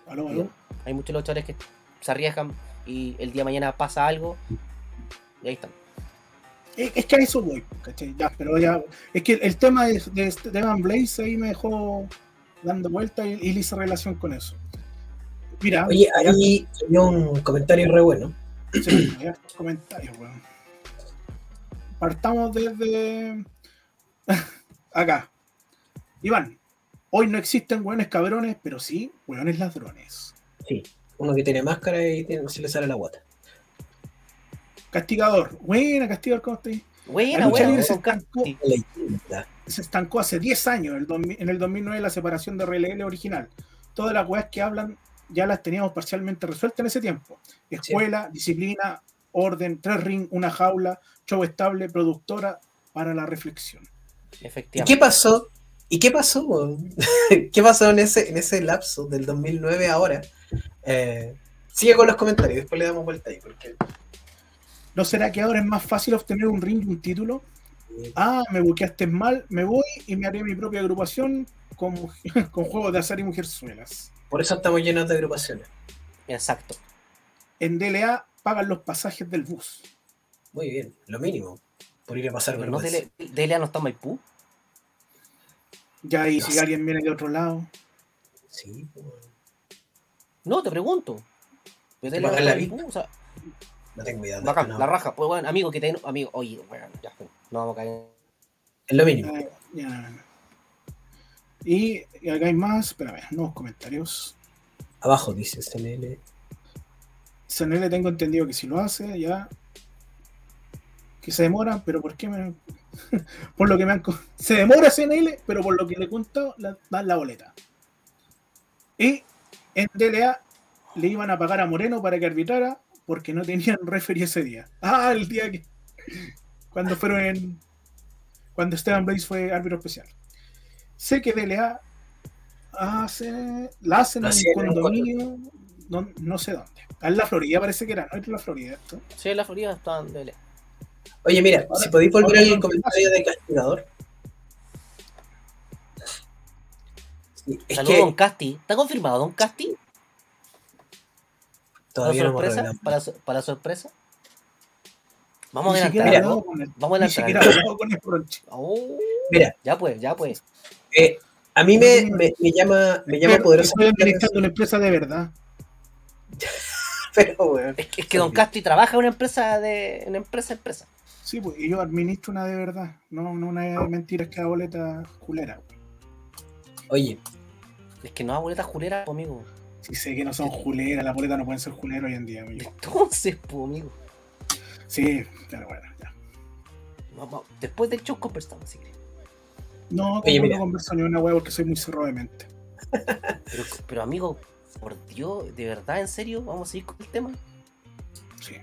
Aló, aló. hay muchos luchadores que se arriesgan y el día de mañana pasa algo y ahí están. Es, que a eso voy, ¿cachai? Ya, pero ya. Es que el tema de, de Esteban Blaze ahí me dejó dando vuelta y, y le hice relación con eso. Mira, Oye, ahí hay un comentario re bueno. sí, comentarios, weón. Partamos desde acá. Iván, hoy no existen hueones cabrones, pero sí hueones ladrones. Sí, uno que tiene máscara y se le sale la guata. Castigador, buena Castigador, ¿cómo estás? Buena, La lucha buena, libre se estancó, se estancó hace 10 años, el 2000 en el 2009 la separación de RLL original. Todas las weas que hablan ya las teníamos parcialmente resueltas en ese tiempo. Escuela, disciplina, orden, tres ring, una jaula, show estable, productora para la reflexión. ¿Y Efectivamente. qué pasó? ¿Y qué pasó? ¿Qué pasó en ese, en ese lapso del 2009 ahora? Eh, sigue con los comentarios, después le damos vuelta ahí. Porque... ¿No será que ahora es más fácil obtener un ring y un título? Ah, me buqueaste mal, me voy y me haré mi propia agrupación con, con juegos de azar y mujerzuelas. Por eso estamos llenos de agrupaciones. Exacto. En DLA pagan los pasajes del bus. Muy bien, lo mínimo. Por ir a pasar Pero no vergüenza. Dele- Delia no está en Maipú. Ya, y No si sé. alguien viene de otro lado. Sí, pues, No, te pregunto. No pagan la? Maipú, o sea, no tengo idea. bacán, no. la raja. Pues bueno, amigo, que te amigo, oye, bueno, ya, no vamos a caer. Es lo mínimo. Eh, ya. Y, y acá hay más, espérame, nuevos comentarios. Abajo dice CNL. CNL tengo entendido que si lo hace, ya. Que se demora, pero ¿por qué me.? por lo que me han. Se demora CNL, pero por lo que le he contado, la- dan la boleta. Y en DLA le iban a pagar a Moreno para que arbitrara porque no tenían referee ese día. Ah, el día que. Cuando fueron en. Cuando Esteban Blaze fue árbitro especial. Sé que DLA hace, la hacen en un en condominio, no, no sé dónde. Ah, En la Florida parece que era, no es la Florida esto. Sí, en la Florida está en Delia. Oye, mira, Ahora- si podéis volver al comentario de castigador. Sí, es Saludos, Don Casti. ¿Está confirmado, Don Casti? ¿Para todavía no sorpresa? revelado. ¿Para, so- para sorpresa? Vamos Ni a adelantar. Vamos a adelantar. con el. Oh, Mira, ya pues, ya pues. eh, a mí me, me, me llama, me llama poderosamente Estoy administrando una empresa de verdad. pero weón. Es que, es que Don Casti trabaja en una empresa de. una empresa empresa. Sí, pues, y yo administro una de verdad. No, no una de mentiras que da boleta culera. Oye, Es que no da boletas juleras, po, amigo. Si sé que no son juleras, las boletas no pueden ser juleras hoy en día, amigo. Entonces, po, amigo. Sí, pero bueno, ya. Vamos, después del show conversamos, si quieres. No, Oye, no converso ni una hueá porque soy muy cerrado de mente. Pero, pero, amigo, por Dios, de verdad, en serio, vamos a seguir con el tema. Sí,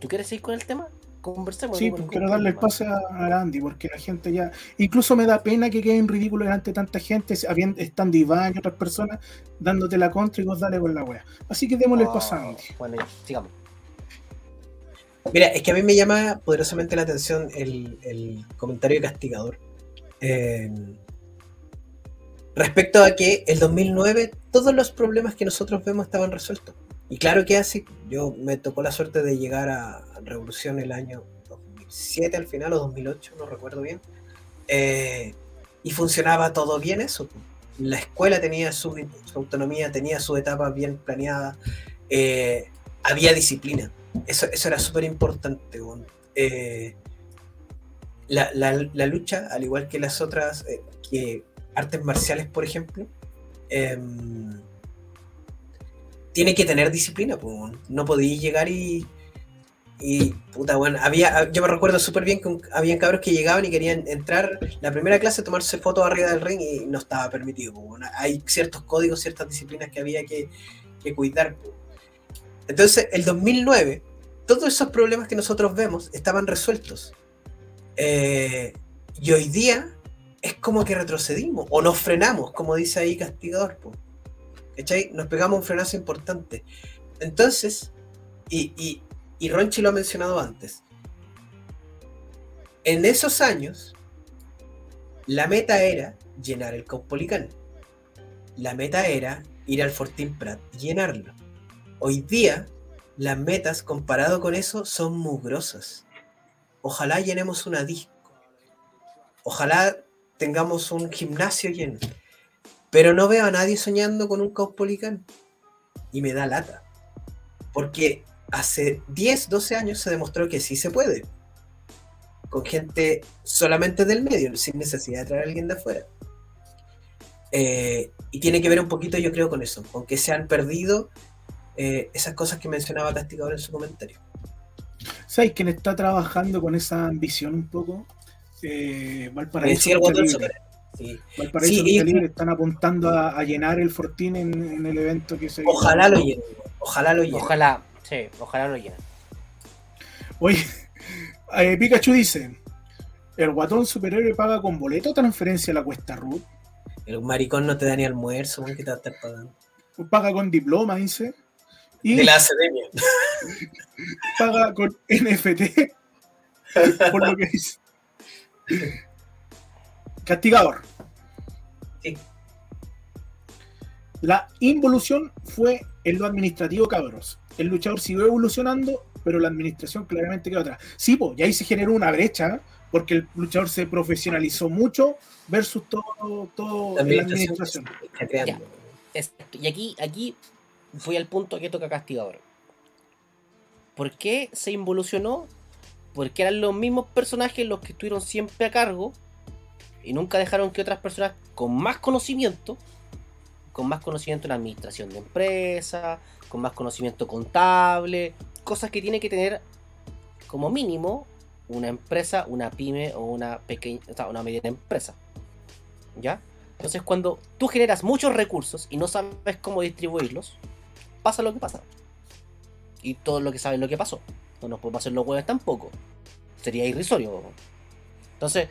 ¿Tú quieres seguir con el tema? Conversemos. sí no ningún quiero darle el pase a, a Andy porque la gente ya. Incluso me da pena que queden ridículos delante de tanta gente, habiendo, estando Iván y otras personas dándote la contra y vos dale con la wea. Así que démosle el pase a Oh, Andy. Bueno, sigamos. mira, es que a mí me llama poderosamente la atención el, el comentario castigador. Eh, respecto a que el 2009 todos los problemas que nosotros vemos estaban resueltos. Y claro que así, yo me tocó la suerte de llegar a Revolución el año 2007 al final o 2008, no recuerdo bien. Eh, y funcionaba todo bien eso. La escuela tenía su, su autonomía, tenía su etapa bien planeada, eh, había disciplina. Eso, eso era súper importante. Eh, la, la- la lucha, al igual que las otras, eh, que artes marciales, por ejemplo, em, tiene que tener disciplina. weón. no podía llegar y, puta, bueno, había, yo me recuerdo súper bien que un- habían cabros que llegaban y querían entrar la primera clase, tomarse fotos arriba del ring y no estaba permitido. weón. Hay ciertos códigos, ciertas disciplinas que había que, cuidar. Entonces, el 2009, todos esos problemas que nosotros vemos estaban resueltos. Eh, y hoy día es como que retrocedimos o nos frenamos, como dice ahí Castigador. po. ¿Cachai? Nos pegamos un frenazo importante. Entonces, y, y, y Ronchi lo ha mencionado antes, en esos años, la meta era llenar el Caupolicán. La meta era ir al Fortín Prat y llenarlo. Hoy día, las metas comparado con eso son mugrosas. Ojalá llenemos una disco. Ojalá tengamos un gimnasio lleno. Pero no veo a nadie soñando con un Caupolicán. Y me da lata. Porque hace 10, 12 años se demostró que sí se puede. Con gente solamente del medio, sin necesidad de traer a alguien de afuera. Eh, y tiene que ver un poquito, yo creo, con eso. Aunque se han perdido eh, esas cosas que mencionaba Castigador en su comentario. ¿Sabes quién está trabajando con esa ambición un poco? Eh, Valparaíso. Sí. Valparaíso Sí, Lucha y- Libre están apuntando a, a llenar el Fortín en, en el evento que se Ojalá lo llenen. Ojalá lo llenen. Ojalá, sí, ojalá lo llenen. Oye, eh, Pikachu dice: ¿El guatón superhéroe paga con boleto o transferencia a la cuesta RUT? El maricón no te da ni almuerzo, ¿qué te va a estar pagando? Paga con diploma, dice. Y De la academia. paga con NFT. por lo que dice. Castigador. Sí. La involución fue en lo administrativo, cabros. El luchador siguió evolucionando, pero la administración claramente quedó atrás. Sí, pues, y ahí se generó una brecha, porque el luchador se profesionalizó mucho versus todo, todo La en la administración administración. Exacto. Y aquí, aquí voy al punto que toca Castigador. ¿Por qué se involucionó? Porque eran los mismos personajes los que estuvieron siempre a cargo y nunca dejaron que otras personas con más conocimiento, con más conocimiento en administración de empresas, con más conocimiento contable, cosas que tiene que tener como mínimo una empresa, una pyme o una pequeña, o sea, una mediana empresa. ¿Ya? Entonces cuando tú generas muchos recursos y no sabes cómo distribuirlos, pasa lo que pasa. Y todo lo que sabes lo que pasó. No nos podemos hacer los huevos tampoco. Sería irrisorio. Entonces,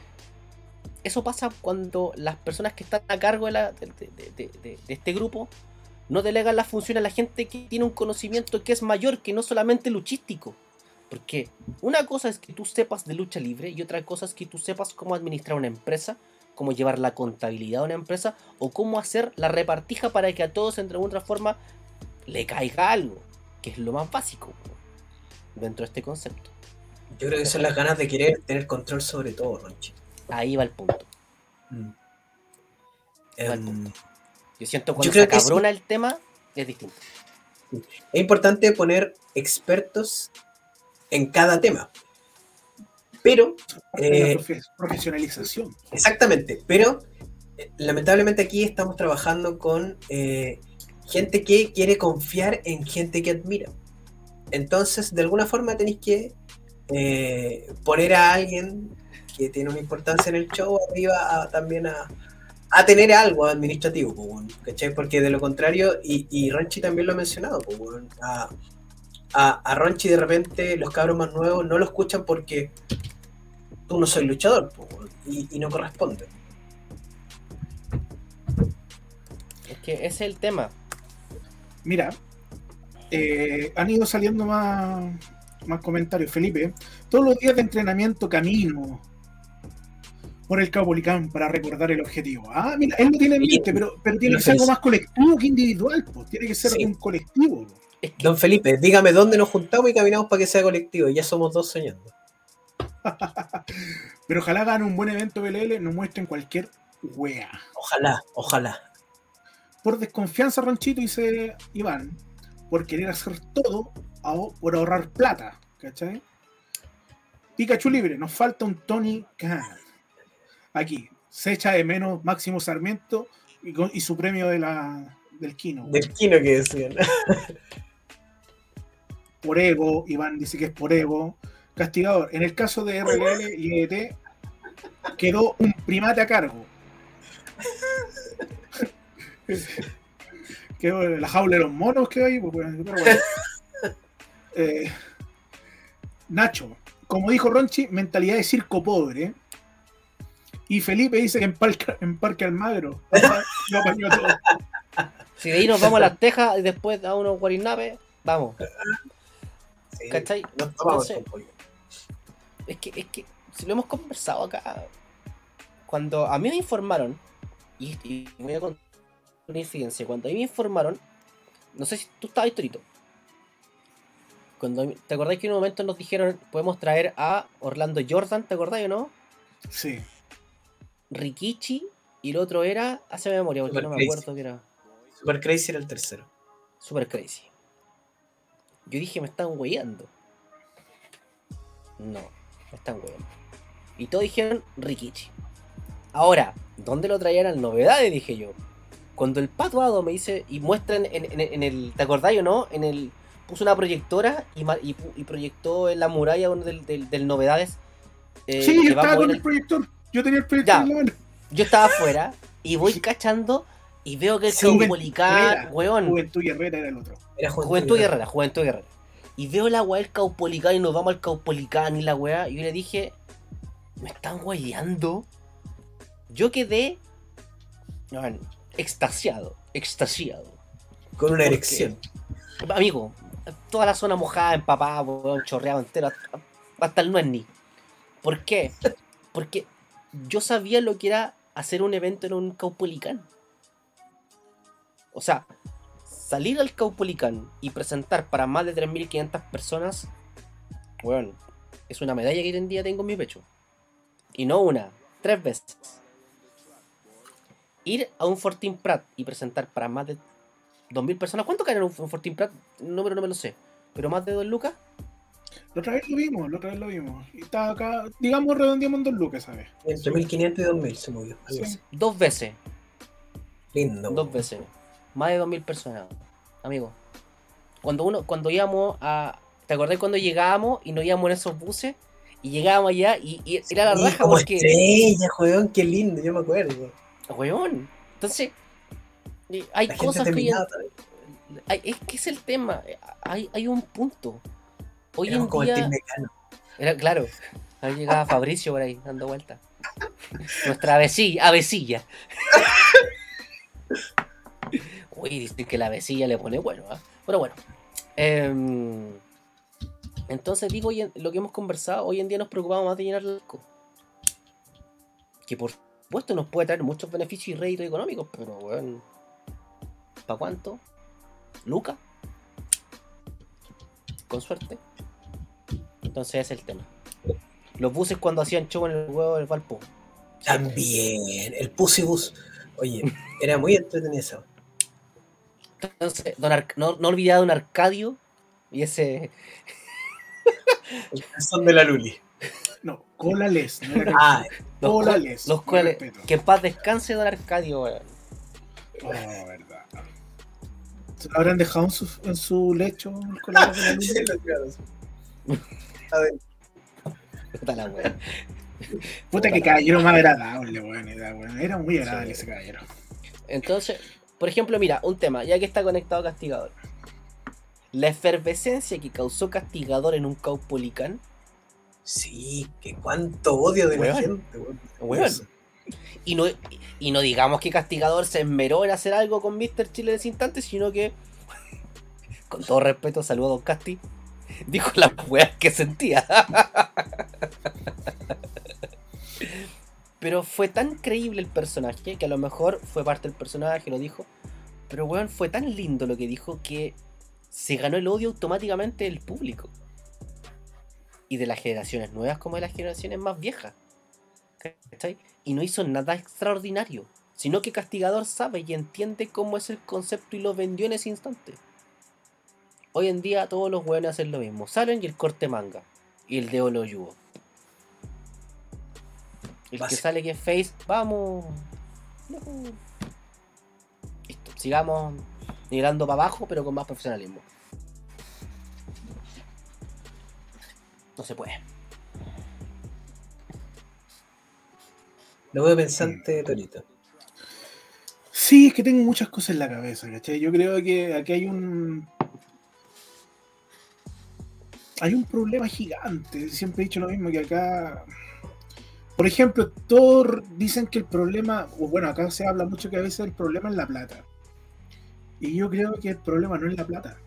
eso pasa cuando las personas que están a cargo de, este grupo no delegan la función a la gente que tiene un conocimiento que es mayor que no solamente luchístico. Porque una cosa es que tú sepas de lucha libre y otra cosa es que tú sepas cómo administrar una empresa, cómo llevar la contabilidad a una empresa o cómo hacer la repartija para que a todos entre una u otra forma le caiga algo, que es lo más básico dentro de este concepto. Yo creo que son las ganas de querer tener control sobre todo, Ronchi. Ahí va el punto. Mm. Va el Em, punto. Yo siento cuando Yo creo se que cabrona el tema, es distinto. es importante poner expertos en cada tema. Pero, eh, profe- profesionalización. exactamente, pero eh, lamentablemente aquí estamos trabajando con eh, gente que quiere confiar en gente que admira. Entonces, de alguna forma tenéis que eh, poner a alguien que tiene una importancia en el show arriba a- también a, a tener algo administrativo. Porque de lo contrario, y, y Ronchi también lo ha mencionado, a, a, a Ronchi de repente los cabros más nuevos no lo escuchan porque tú no soy luchador y no corresponde. Es que ese es el tema. Mira, eh, han ido saliendo más, más comentarios. Felipe, todos los días de entrenamiento camino por el Caupolicán para recordar el objetivo. Ah, mira, él lo tiene en mente, pero, pero tiene que ser algo más colectivo que individual. Pues. Tiene que ser Sí. un colectivo. po. Es que Don Felipe, dígame dónde nos juntamos y caminamos para que sea colectivo, y ya somos dos soñando. Pero ojalá hagan un buen evento BLL, no muestren cualquier wea. Ojalá, ojalá. Por desconfianza, Ronchito, dice Iván, por querer hacer todo o por ahorrar plata. ¿Cachai? Pikachu libre, nos falta un Tony Khan. Aquí, se echa de menos Máximo Sarmiento y, con- y su premio de la, del Kino. Del kino que decían. Por ego, Iván dice que es por ego. Castigador, en el caso de RLL y ET, quedó un primate a cargo. quedó la jaula de los monos quedó ahí, pues, bueno. Eh, Nacho, como dijo Ronchi, mentalidad de circo pobre. Y Felipe dice que en Parque, en Parque Almagro lo apañó todo. si de ahí nos vamos a las Tejas y después a unos guarinapes, vamos. Sí, ¿Cachai? tomamos Entonces-. Es que, es que, si lo hemos conversado acá, cuando a mí me informaron, y, y voy a contar una incidencia, cuando a mí me informaron, no sé si tú estabas Torito, cuando, ¿te acordás que en un momento nos dijeron, podemos traer a Orlando Jordan, ¿te acordás o no? Sí. Rikichi, y el otro era, hace memoria, porque Super no me Crazy. acuerdo que era Super Crazy era el tercero. Super Crazy. Yo dije, me están weyando. No, me están weyando. Y todos dijeron Rikichi. Ahora, ¿dónde lo traían las novedades? Dije yo. Cuando el Pato Ado me dice y muestran en, en- en el. ¿Te acordás o no? En el. Puso una proyectora y, proyectó en la muralla uno del, del- del novedades. eh, sí, que estaba con el- el proyector. Yo tenía el proyector Ya. en la mano. Yo estaba afuera y voy cachando y veo que el Sí, Caupolicán, weón. Juventud Herrera era el otro. Era Juventud Guerrera, Juventud Guerrera. Y veo la weá del Caupolicán y nos vamos al Caupolicán y la weá. Y yo le dije, ¿Me están guayando? Yo quedé. weón, extasiado. Extasiado. Con una erección. Amigo, toda la zona mojada, empapada, weón, chorreado entero, hasta, hasta el nuez ni. ¿Por qué? Porque yo sabía lo que era hacer un evento en un Caupolicán. O sea, salir al Caupolicán y presentar para más de 3.500 personas, bueno, es una medalla que hoy en día tengo en mi pecho. Y no una, tres veces. Ir a un Fortin Prat y presentar para más de 2.000 personas. ¿Cuánto caen en un, Fortin Prat? El número no me lo sé. Pero más de 2 lucas. La otra vez lo vimos, la otra vez lo vimos. Y estaba acá, digamos, redondeamos en dos lucas, ¿sabes? Entre 1500 y 2000 se movió. Sí. Dos veces. Lindo. Dos veces. Más de 2.000 personas. Amigo. Cuando uno, cuando íbamos a... ¿Te acordás cuando llegábamos y nos íbamos en esos buses? Y llegábamos allá y, y era la Sí, raja como porque... estrella, weón, qué lindo, yo me acuerdo. Weón. Entonces... Hay La cosas que... hay- es que es el tema. Hay, hay un punto. Hoy Éramos en como el día... Team Mecano. Era claro. Ahí llegaba Fabricio por ahí, dando vueltas. Nuestra avecilla, avecilla. Uy, dicen que la avecilla le pone bueno, ¿ah? Pero bueno. Em, entonces digo, en- lo que hemos conversado, hoy en día nos preocupamos más de llenar el arco. Que por supuesto nos puede traer muchos beneficios y réditos económicos, pero bueno. ¿Para cuánto? ¿Luca? Con suerte. Entonces ese es el tema. Los buses cuando hacían show en el huevo del Valpo. También, el Pussy Bus. Oye, era muy entretenido eso. Entonces, don Ar- no, no olvidar a don Arcadio y ese. El calzón de la Luli. No, cola les. No era Ah, Los, Cola co- les, los respeto. Que en paz descanse don Arcadio, weón. Oh, verdad. ¿Se lo habrán dejado en su, en su lecho el de la Puta la weón. Puta que caballero más agradable, weón. Era, muy agradable ese caballero. Entonces, por ejemplo, mira, un tema, ya que está conectado Castigador. La efervescencia que causó Castigador en un Caupolicán, Sí, que cuánto odio de la Weón. gente, weón. Y no, y no digamos que Castigador se esmeró en hacer algo con Mr. Chile en ese instante, sino que, con todo respeto, saludo a Don Casti, dijo las weas que sentía. Pero fue tan creíble el personaje que a lo mejor fue parte del personaje, lo dijo. Pero weón, fue tan lindo lo que dijo que se ganó el odio automáticamente del público. Y de las generaciones nuevas como de las generaciones más viejas. ¿Cachai? Y no hizo nada extraordinario. Sino que Castigador sabe y entiende cómo es el concepto y lo vendió en ese instante. Hoy en día todos los weones hacen lo mismo. Salen y el corte manga. Y el dedo lo yugo. El que sale que es face, vamos. Listo. Sigamos mirando para abajo, pero con más profesionalismo. No se puede. Lo veo pensante, Torito. Sí, es que tengo muchas cosas en la cabeza, ¿cachai? Yo creo que aquí hay un. Hay un problema gigante. Siempre he dicho lo mismo que acá. Por ejemplo, todos dicen que el problema, o bueno, acá se habla mucho que a veces el problema es la plata. Y yo creo que el problema no es la plata.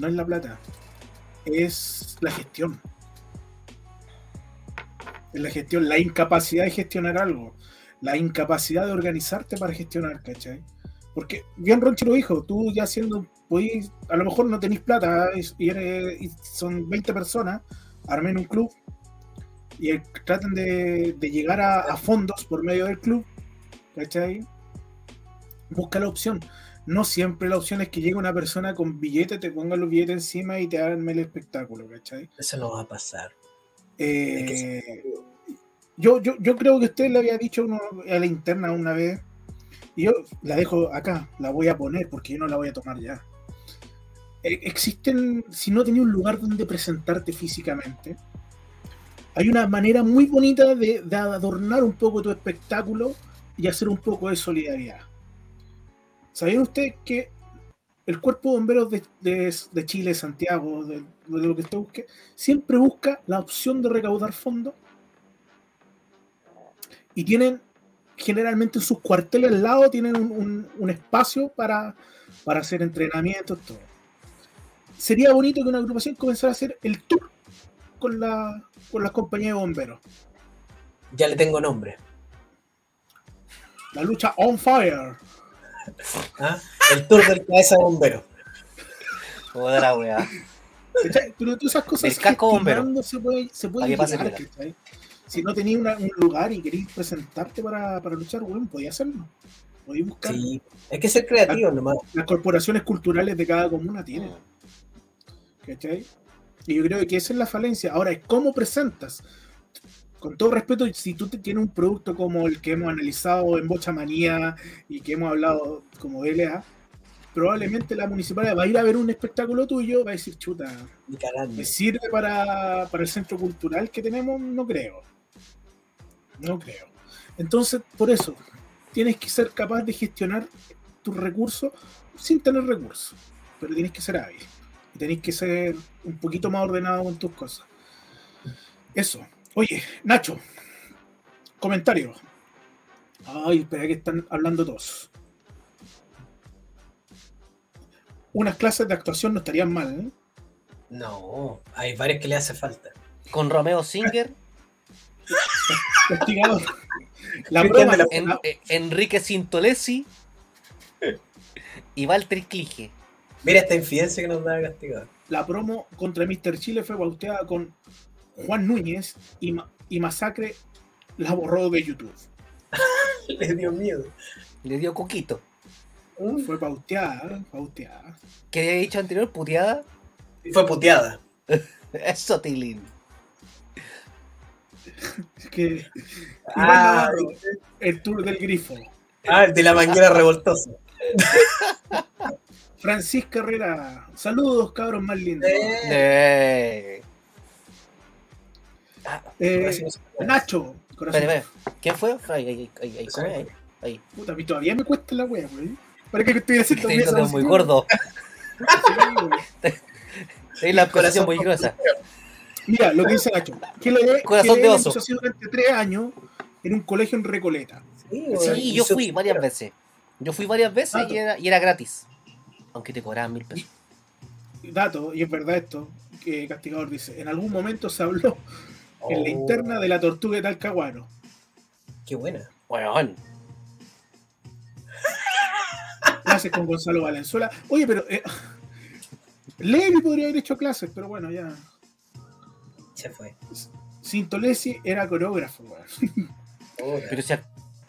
No es la plata. Es la gestión. Es la gestión, la incapacidad de gestionar algo la incapacidad de organizarte para gestionar, ¿cachai? Porque bien Ronchi lo dijo, tú ya siendo, podís- a lo mejor no tenéis plata y, y son 20 personas, armen un club y eh, traten de, de llegar a, a fondos por medio del club, ¿cachai? Busca la opción. No siempre la opción es que llegue una persona con billete, te ponga los billetes encima y te hagan el espectáculo, ¿cachai? Eso no va a pasar. Eh, yo, yo, yo creo que usted le había dicho uno- a la interna una vez, y yo la dejo acá, la voy a poner porque yo no la voy a tomar ya. Eh, existen, si no tenías un lugar donde presentarte físicamente, hay una manera muy bonita de, adornar un poco tu espectáculo y hacer un poco de solidaridad. ¿Sabían ustedes que el Cuerpo de Bomberos de, Chile, Santiago, de, lo que usted busque, siempre busca la opción de recaudar fondos? y tienen generalmente en sus cuarteles al lado tienen un espacio para, para hacer entrenamientos, todo. Sería bonito que una agrupación comenzara a hacer el tour con, la, con las compañías de bomberos. Ya le tengo nombre. La lucha on fire. ¿ah? El tour del cabeza de bombero. Joder, la weá. Pero todas esas cosas El casco bombero. se puede, se. Si no tenías un lugar y querías presentarte para, para luchar, bueno, podías hacerlo. Podías buscar. Sí, hay que ser creativo nomás. Las corporaciones culturales de cada comuna tienen. ¿Cachai? Y yo creo que esa es la falencia. Ahora es cómo presentas. Con todo respeto, si tú te tienes un producto como el que hemos analizado en Bocha Manía y que hemos hablado como LA, probablemente la municipalidad va a ir a ver un espectáculo tuyo, va a decir, chuta. ¿me sirve para, para el centro cultural que tenemos? No creo. No creo. Entonces, por eso, tienes que ser capaz de gestionar tus recursos sin tener recursos. Pero tienes que ser hábil. Y tenés que ser un poquito más ordenado con tus cosas. Eso. Oye, Nacho, comentario. Ay, espera que están hablando todos. Unas clases de actuación no estarían mal, ¿eh? No, hay varios que le hace falta. Con Romeo Singer, Castigador. La broma, en- la- eh, Enrique Sintolesi y Walter Clige. Mira esta infidencia que nos da castigado. la promo contra Mr. Chile fue pauteada con Juan Núñez y, Ma- y Masacre la borró de YouTube. Le dio miedo. Le dio coquito. Fue pauteada, pauteada. ¿Qué había dicho anterior? Puteada. Fue puteada. Eso, Tilín. Es que Ah, Navarro, el tour del grifo. ah, el de la manguera revoltosa. Francisca Herrera, saludos cabros más lindos. Eh. Ah, Eh, Nacho, corazón. espera, espera. ¿Quién fue? Ahí, ahí, ahí, come, ahí, ahí. Puta, a mí todavía me cuesta la wea, güey. Parece que estoy Te haciendo mesa muy así, gordo. sí, la corazón muy gruesa. Mira, lo que dice Nacho. Que lo de, Corazón que de oso. así durante tres años en un colegio en Recoleta. Sí, Sí, yo fui varias veces. Yo fui varias veces Dato. y era, y era gratis. Aunque te cobraban mil pesos. dato, y es verdad esto, que Castigador dice, en algún momento se habló en la Oh, interna de la tortuga de Talcahuano. Qué buena. Weón. Clases con Gonzalo Valenzuela. Oye, pero eh, Levi podría haber hecho clases, pero bueno, ya. Se fue. Sintolesi era coreógrafo, weón. Pero si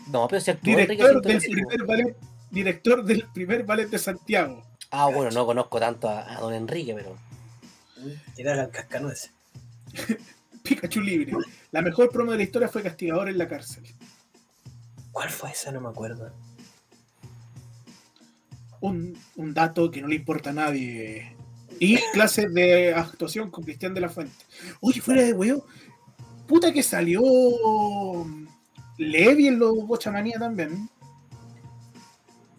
No, pero si actuó Director del, primer ballet, director del primer ballet de Santiago. Ah, bueno, no conozco tanto a, a don Enrique, pero. Era el cascanueces. Pikachu libre. La mejor promo de la historia fue Castigador en la cárcel. ¿Cuál fue esa? No me acuerdo. Un, un dato que no le importa a nadie. Y clases de actuación con Cristian de la Fuente. Oye, fuera de huevo. Puta que salió Levi en los Bochamanía también.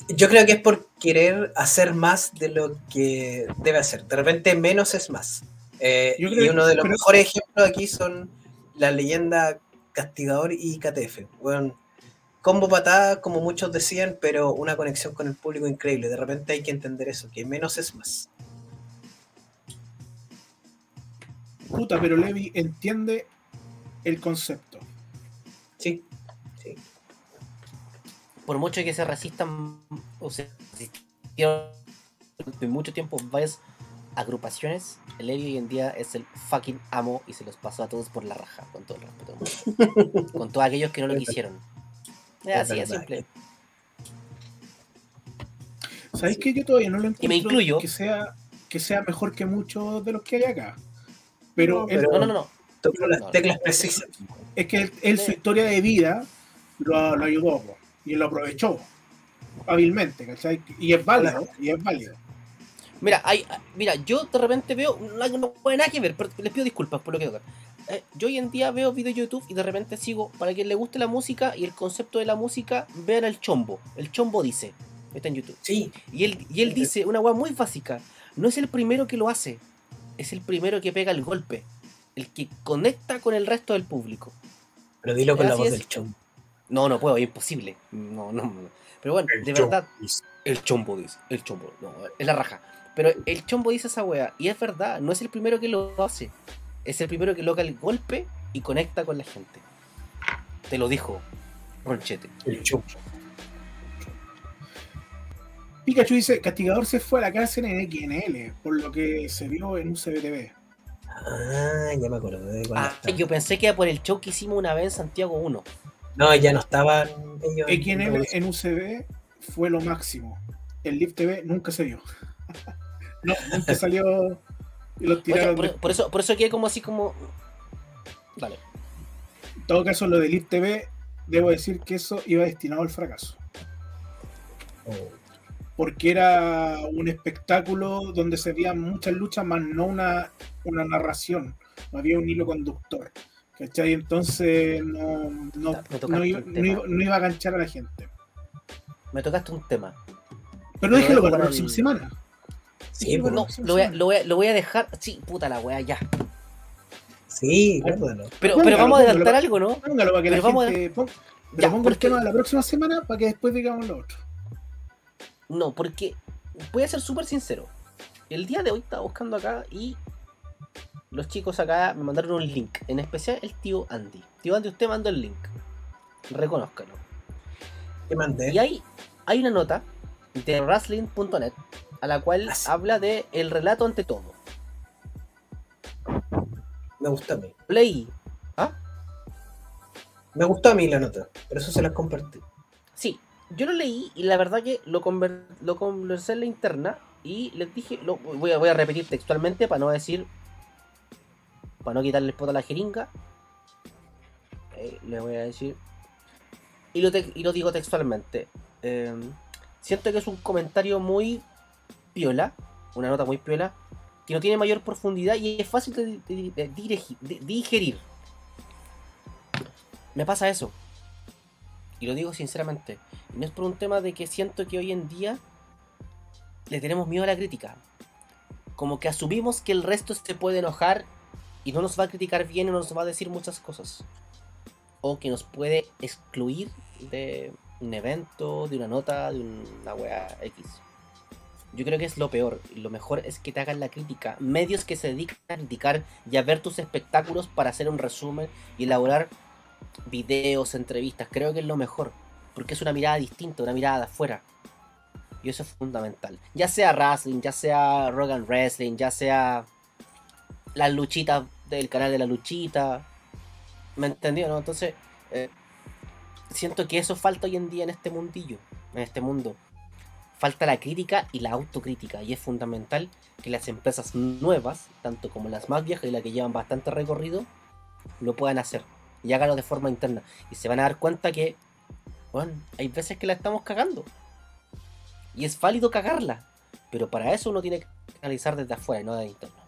Yo creo que es por querer hacer más de lo que debe hacer. De repente menos es más. Eh, Yo creo y uno de los mejores ejemplos aquí son la leyenda Castigador y KTF. Bueno, combo patada, como muchos decían, pero una conexión con el público increíble. De repente hay que entender eso, que menos es más. Puta, pero Levi entiende el concepto. Sí. Por mucho que se resistan, o se resistieron durante mucho tiempo varias agrupaciones, el Levi hoy en día es el fucking amo y se los pasó a todos por la raja, con todo el respeto. con todos aquellos que no lo quisieron. Es así, es simple. ¿Sabéis que yo todavía no lo encuentro Y me incluyo. que sea que sea mejor que muchos de los que hay acá? Pero, No, él- pero- No, no, no, no. Tocó las No, teclas no. precisas. es que él, él, su historia de vida lo, lo ayudó po, y lo aprovechó hábilmente, ¿cachai? Y es válido, y es válido. Mira, hay, mira, yo de repente veo, no, no tiene nada que ver, pero les pido disculpas por lo que toca. Eh, yo hoy en día veo videos de YouTube y de repente sigo, para quien le guste la música y el concepto de la música, vean el chombo. El chombo dice, está en YouTube. Sí, Y él, y él dice una weá muy básica, no es el primero que lo hace, es el primero que pega el golpe, el que conecta con el resto del público. pero dilo con la voz es. del chombo. No, no puedo, es imposible. No, no. no. Pero bueno, de verdad, el chombo dice, el chombo, no, es la raja. Pero el chombo dice esa wea, y es verdad, no es el primero que lo hace. Es el primero que loca el golpe y conecta con la gente. Te lo dijo Ronchete. El chombo. Pikachu dice, Castigador se fue a la cárcel en XNL, por lo que se vio en un CBTV. Ah, ya me acuerdo Ah, yo pensé que era por el show que hicimos una vez en Santiago 1. No, ya no estaban ellos. XNL en UCB fue lo máximo. El Live TV nunca se vio. no, nunca salió y los Oye, tiraron. por, eso, por eso quedé como así como. Dale. En todo caso, lo de Live TV, debo decir que eso iba destinado al fracaso. Oh, Porque era un espectáculo donde se veían muchas luchas, más no una, una narración. No había un hilo conductor. ¿Cachai? Entonces no, no, Me no iba, un no tema. iba- no iba a ganchar a la gente. Me tocaste un tema. Pero déjelo para la próxima el- semana. Sí, Déjelo para la No, próxima lo voy, a, semana. lo, voy a, lo voy a dejar. Sí, puta la wea, ya. Sí, guárdalo. Pero, Póngalo, pero vamos a póngalo. adelantar algo, ¿no? Póngalo para que la vamos a- gente ponga, pero Ya, pongo el porque- tema de la próxima semana para que después digamos lo otro. No, porque voy a ser súper sincero. El día de hoy estaba buscando acá y los chicos acá me mandaron un link. En especial el tío Andy. Tío Andy, usted mandó el link. Reconózcalo. ¿Qué mandé? Y hay, hay una nota de wrestling.net a la cual Ah, habla de el relato ante todo. Me gustó a mí. Leí. ¿Ah? Me gustó a mí la nota. Por eso se las compartí. Sí, yo lo leí y la verdad que lo, conver- lo conversé en la interna y les dije, lo, voy, a, voy a repetir textualmente para no decir, para no quitarle el poto a la jeringa. Eh, le voy a decir, y lo, y lo digo textualmente. eh, siento que es un comentario muy piola, una nota muy piola, que no tiene mayor profundidad y es fácil de, digerir. Me pasa eso. Y lo digo sinceramente. No es por un tema de que siento que hoy en día le tenemos miedo a la crítica. Como que asumimos que el resto se puede enojar y no nos va a criticar bien y no nos va a decir muchas cosas. O que nos puede excluir de un evento, de una nota, de una wea X. Yo creo que es lo peor. Lo mejor es que te hagan la crítica. Medios que se dedican a criticar y a ver tus espectáculos para hacer un resumen y elaborar videos, entrevistas. Creo que es lo mejor. Porque es una mirada distinta, una mirada de afuera. Y eso es fundamental. Ya sea wrestling, ya sea Rogan Wrestling, ya sea las luchitas del canal de la luchita. ¿Me entendió, no? Entonces, eh, siento que eso falta hoy en día en este mundillo, en este mundo. Falta la crítica y la autocrítica. Y es fundamental que las empresas nuevas, tanto como las más viejas y las que llevan bastante recorrido, lo puedan hacer. Y háganlo de forma interna. Y se van a dar cuenta que, bueno, hay veces que la estamos cagando. Y es válido cagarla. Pero para eso uno tiene que analizar desde afuera y no desde interno.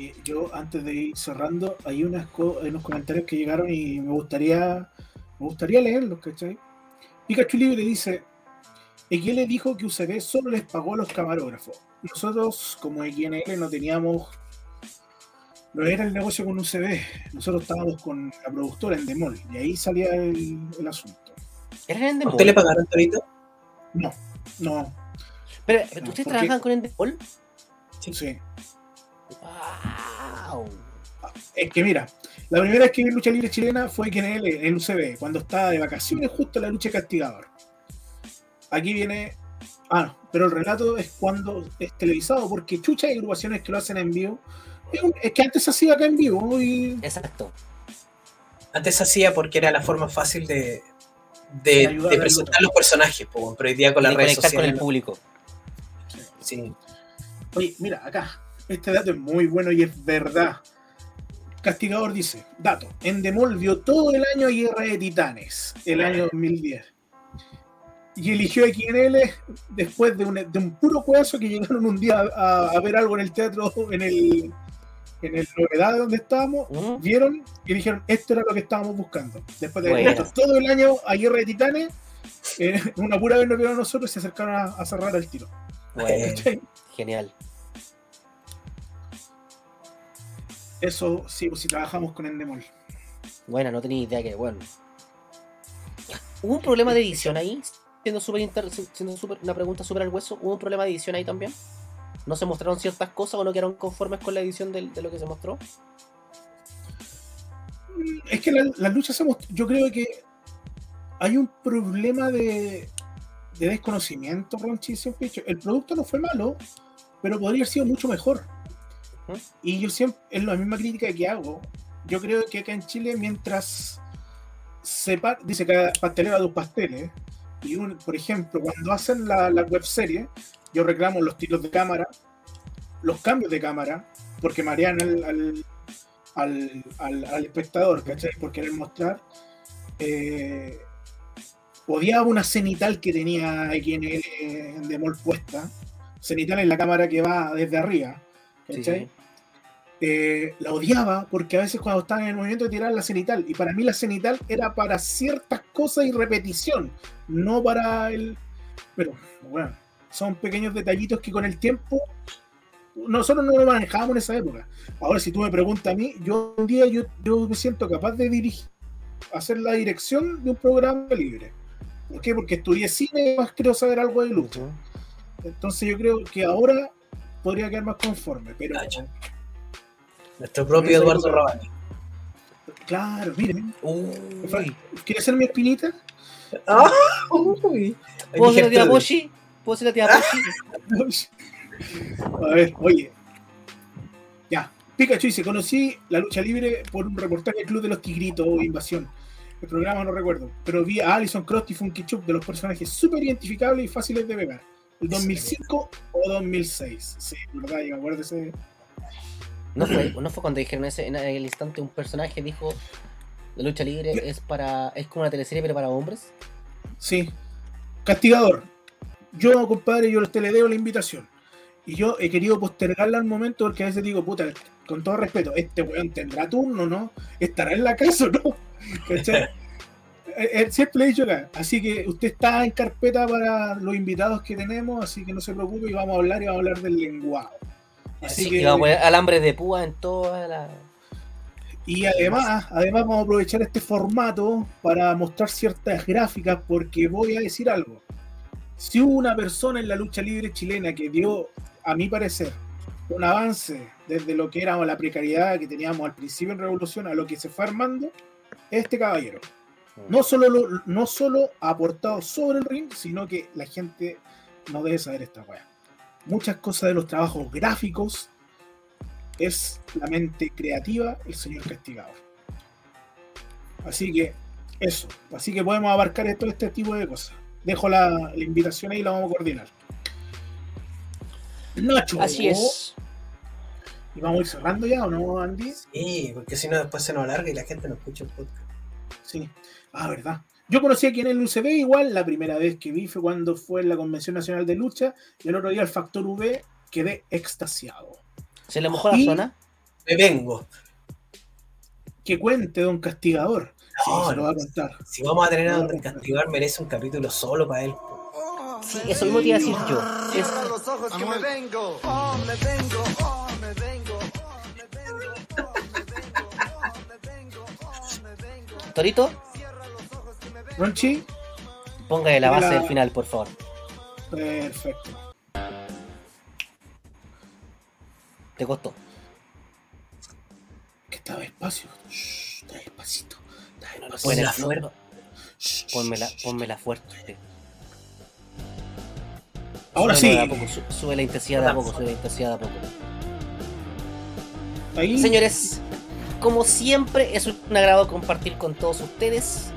Oye, yo antes de ir cerrando, hay, unas co- hay unos comentarios que llegaron y me gustaría me gustaría leerlos, ¿cachai? Pikachu Libre dice, XL dijo que UCB solo les pagó a los camarógrafos. Nosotros, como XNL, no teníamos... No era el negocio con UCB, nosotros estábamos con la productora en Demol, y ahí salía el, el asunto. ¿Eran ¿A Endemol? usted le pagaron, Torito? No, no, Pero, No, ¿ustedes porque- trabajan con Endemol? sí. ¡Wow! Es que mira, la primera vez que vi lucha libre chilena fue en el, en el UCB, cuando estaba de vacaciones justo en la lucha castigador. Aquí viene. Ah, no, pero el relato es cuando es televisado, porque chucha hay agrupaciones que lo hacen en vivo. Es, que antes se hacía acá en vivo y Exacto. Antes se hacía porque era la forma fácil de, De de, presentar los personajes, pero hoy día con las redes conectar con el sociales. público. sí. Oye, mira, acá, este dato es muy bueno y es verdad. Castigador dice, dato, Endemol vio todo el año Guerra de Titanes, el año 2010. Y eligió XNL después de un, de un puro cuedazo que llegaron un día a, a ver algo en el teatro, en el, en el novedad donde estábamos, vieron y dijeron, esto era lo que estábamos buscando. Después de haber visto todo el año a Guerra de Titanes, eh, una pura vez nos vieron a nosotros y se acercaron a, a cerrar el tiro. Bueno, genial. Eso sí, pues si trabajamos con Endemol. Bueno, no tenía idea que, bueno. ¿Hubo un problema de edición ahí? Siendo, inter- siendo súper- una pregunta súper al hueso, ¿hubo un problema de edición ahí también? ¿No se mostraron ciertas cosas o no quedaron conformes con la edición de, lo que se mostró? Es que la, la lucha se most- Yo creo que hay un problema de, de desconocimiento, Ronchi. Siempre he dicho, el producto no fue malo, pero podría haber sido mucho mejor. Y yo siempre, es la misma crítica que hago. Yo creo que acá en Chile, mientras se pa- dice cada pastelero a tus pasteles, y un- por ejemplo, cuando hacen la, la web serie, yo reclamo los tiros de cámara, los cambios de cámara, porque marean al, al, al, al- al espectador, ¿cachai? Por querer mostrar. Eh, odiaba una cenital que tenía XNL en Demol puesta. Cenital en la cámara que va desde arriba, ¿cachai? sí. Eh, la odiaba porque a veces cuando estaban en el movimiento tiraban la cenital y para mí la cenital era para ciertas cosas y repetición, no para el... Pero bueno, son pequeños detallitos que con el tiempo nosotros no lo manejábamos en esa época. Ahora si tú me preguntas a mí, yo un día yo, yo me siento capaz de dirigir, hacer la dirección de un programa libre. ¿Por qué? Porque estudié cine y más quiero saber algo de lucha. Ujú. Entonces yo creo que ahora podría quedar más conforme, pero... Nuestro propio Eduardo Rabani. Claro, miren. Uy. ¿Quieres ser mi espinita? Ah, uy. ¿Puedo ser la tía. Pochi? ¿Puedo ser la tía Pochi? A ver, oye. Ya. Pikachu dice, conocí la lucha libre por un reportaje del Club de los Tigritos o Invasión. El programa no recuerdo, pero vi a Alison Cross y Funky Chup de los personajes súper identificables y fáciles de pegar. ¿El 2005 o 2006? Sí, verdad, yo me acuerdo de ese... ¿No fue, ¿No fue cuando dijeron ese, en el instante un personaje dijo la lucha libre es para es como una teleserie pero para hombres? Sí. Castigador. Yo, compadre, yo te le debo la invitación. Y yo he querido postergarla al momento porque a veces digo, puta, con todo respeto, este weón tendrá turno, ¿no? ¿Estará en la casa o no? Eh, eh, Siempre he dicho acá. Así que usted está en carpeta para los invitados que tenemos, así que no se preocupe y vamos a hablar y vamos a hablar del lenguado. Así Sí, que, vamos a poner alambre de púa en toda la. Y además, además vamos a aprovechar este formato para mostrar ciertas gráficas porque voy a decir algo. Si hubo una persona en la lucha libre chilena que dio, a mi parecer, un avance desde lo que era la precariedad que teníamos al principio en Revolución a lo que se fue armando, es este caballero. No solo, lo- no solo ha aportado sobre el ring, sino que la gente no debe saber esta weá. Muchas cosas de los trabajos gráficos es la mente creativa, el señor castigador. Así que eso, así que podemos abarcar todo este tipo de cosas. Dejo la, la invitación ahí y la vamos a coordinar. Nacho. Así es. ¿Y vamos a ir cerrando ya o no, Andy? Sí, porque si no después se nos alarga y la gente no escucha el podcast. Sí. Ah, verdad. Yo conocí aquí en el UCB igual, la primera vez que vi fue cuando fue en la Convención Nacional de Lucha y el otro día el Factor V quedé extasiado. ¿Se le mojó la Y- zona? Me vengo. Que cuente, don Castigador. Sí, No, se lo va a contar. Si vamos a tener a Don Castigar, merece un capítulo solo para él. Sí, eso mismo te iba a decir yo. Es- los ojos que me vengo. Oh, me vengo. Oh, me vengo. Oh, me vengo. Oh, me vengo. Oh, me vengo. Oh, me vengo. Torito, Ronchi, póngale la base del final, por favor. perfecto. Te costó. Que está despacio. Shh, está despacito. Está despacito. Ponmela, la fuerte. pónmela, pónmela fuerte. Ahora sí. poco, su- sube la intensidad de a poco, sube la intensidad de a poco. Ahí. Señores, como siempre, es un agrado compartir con todos ustedes.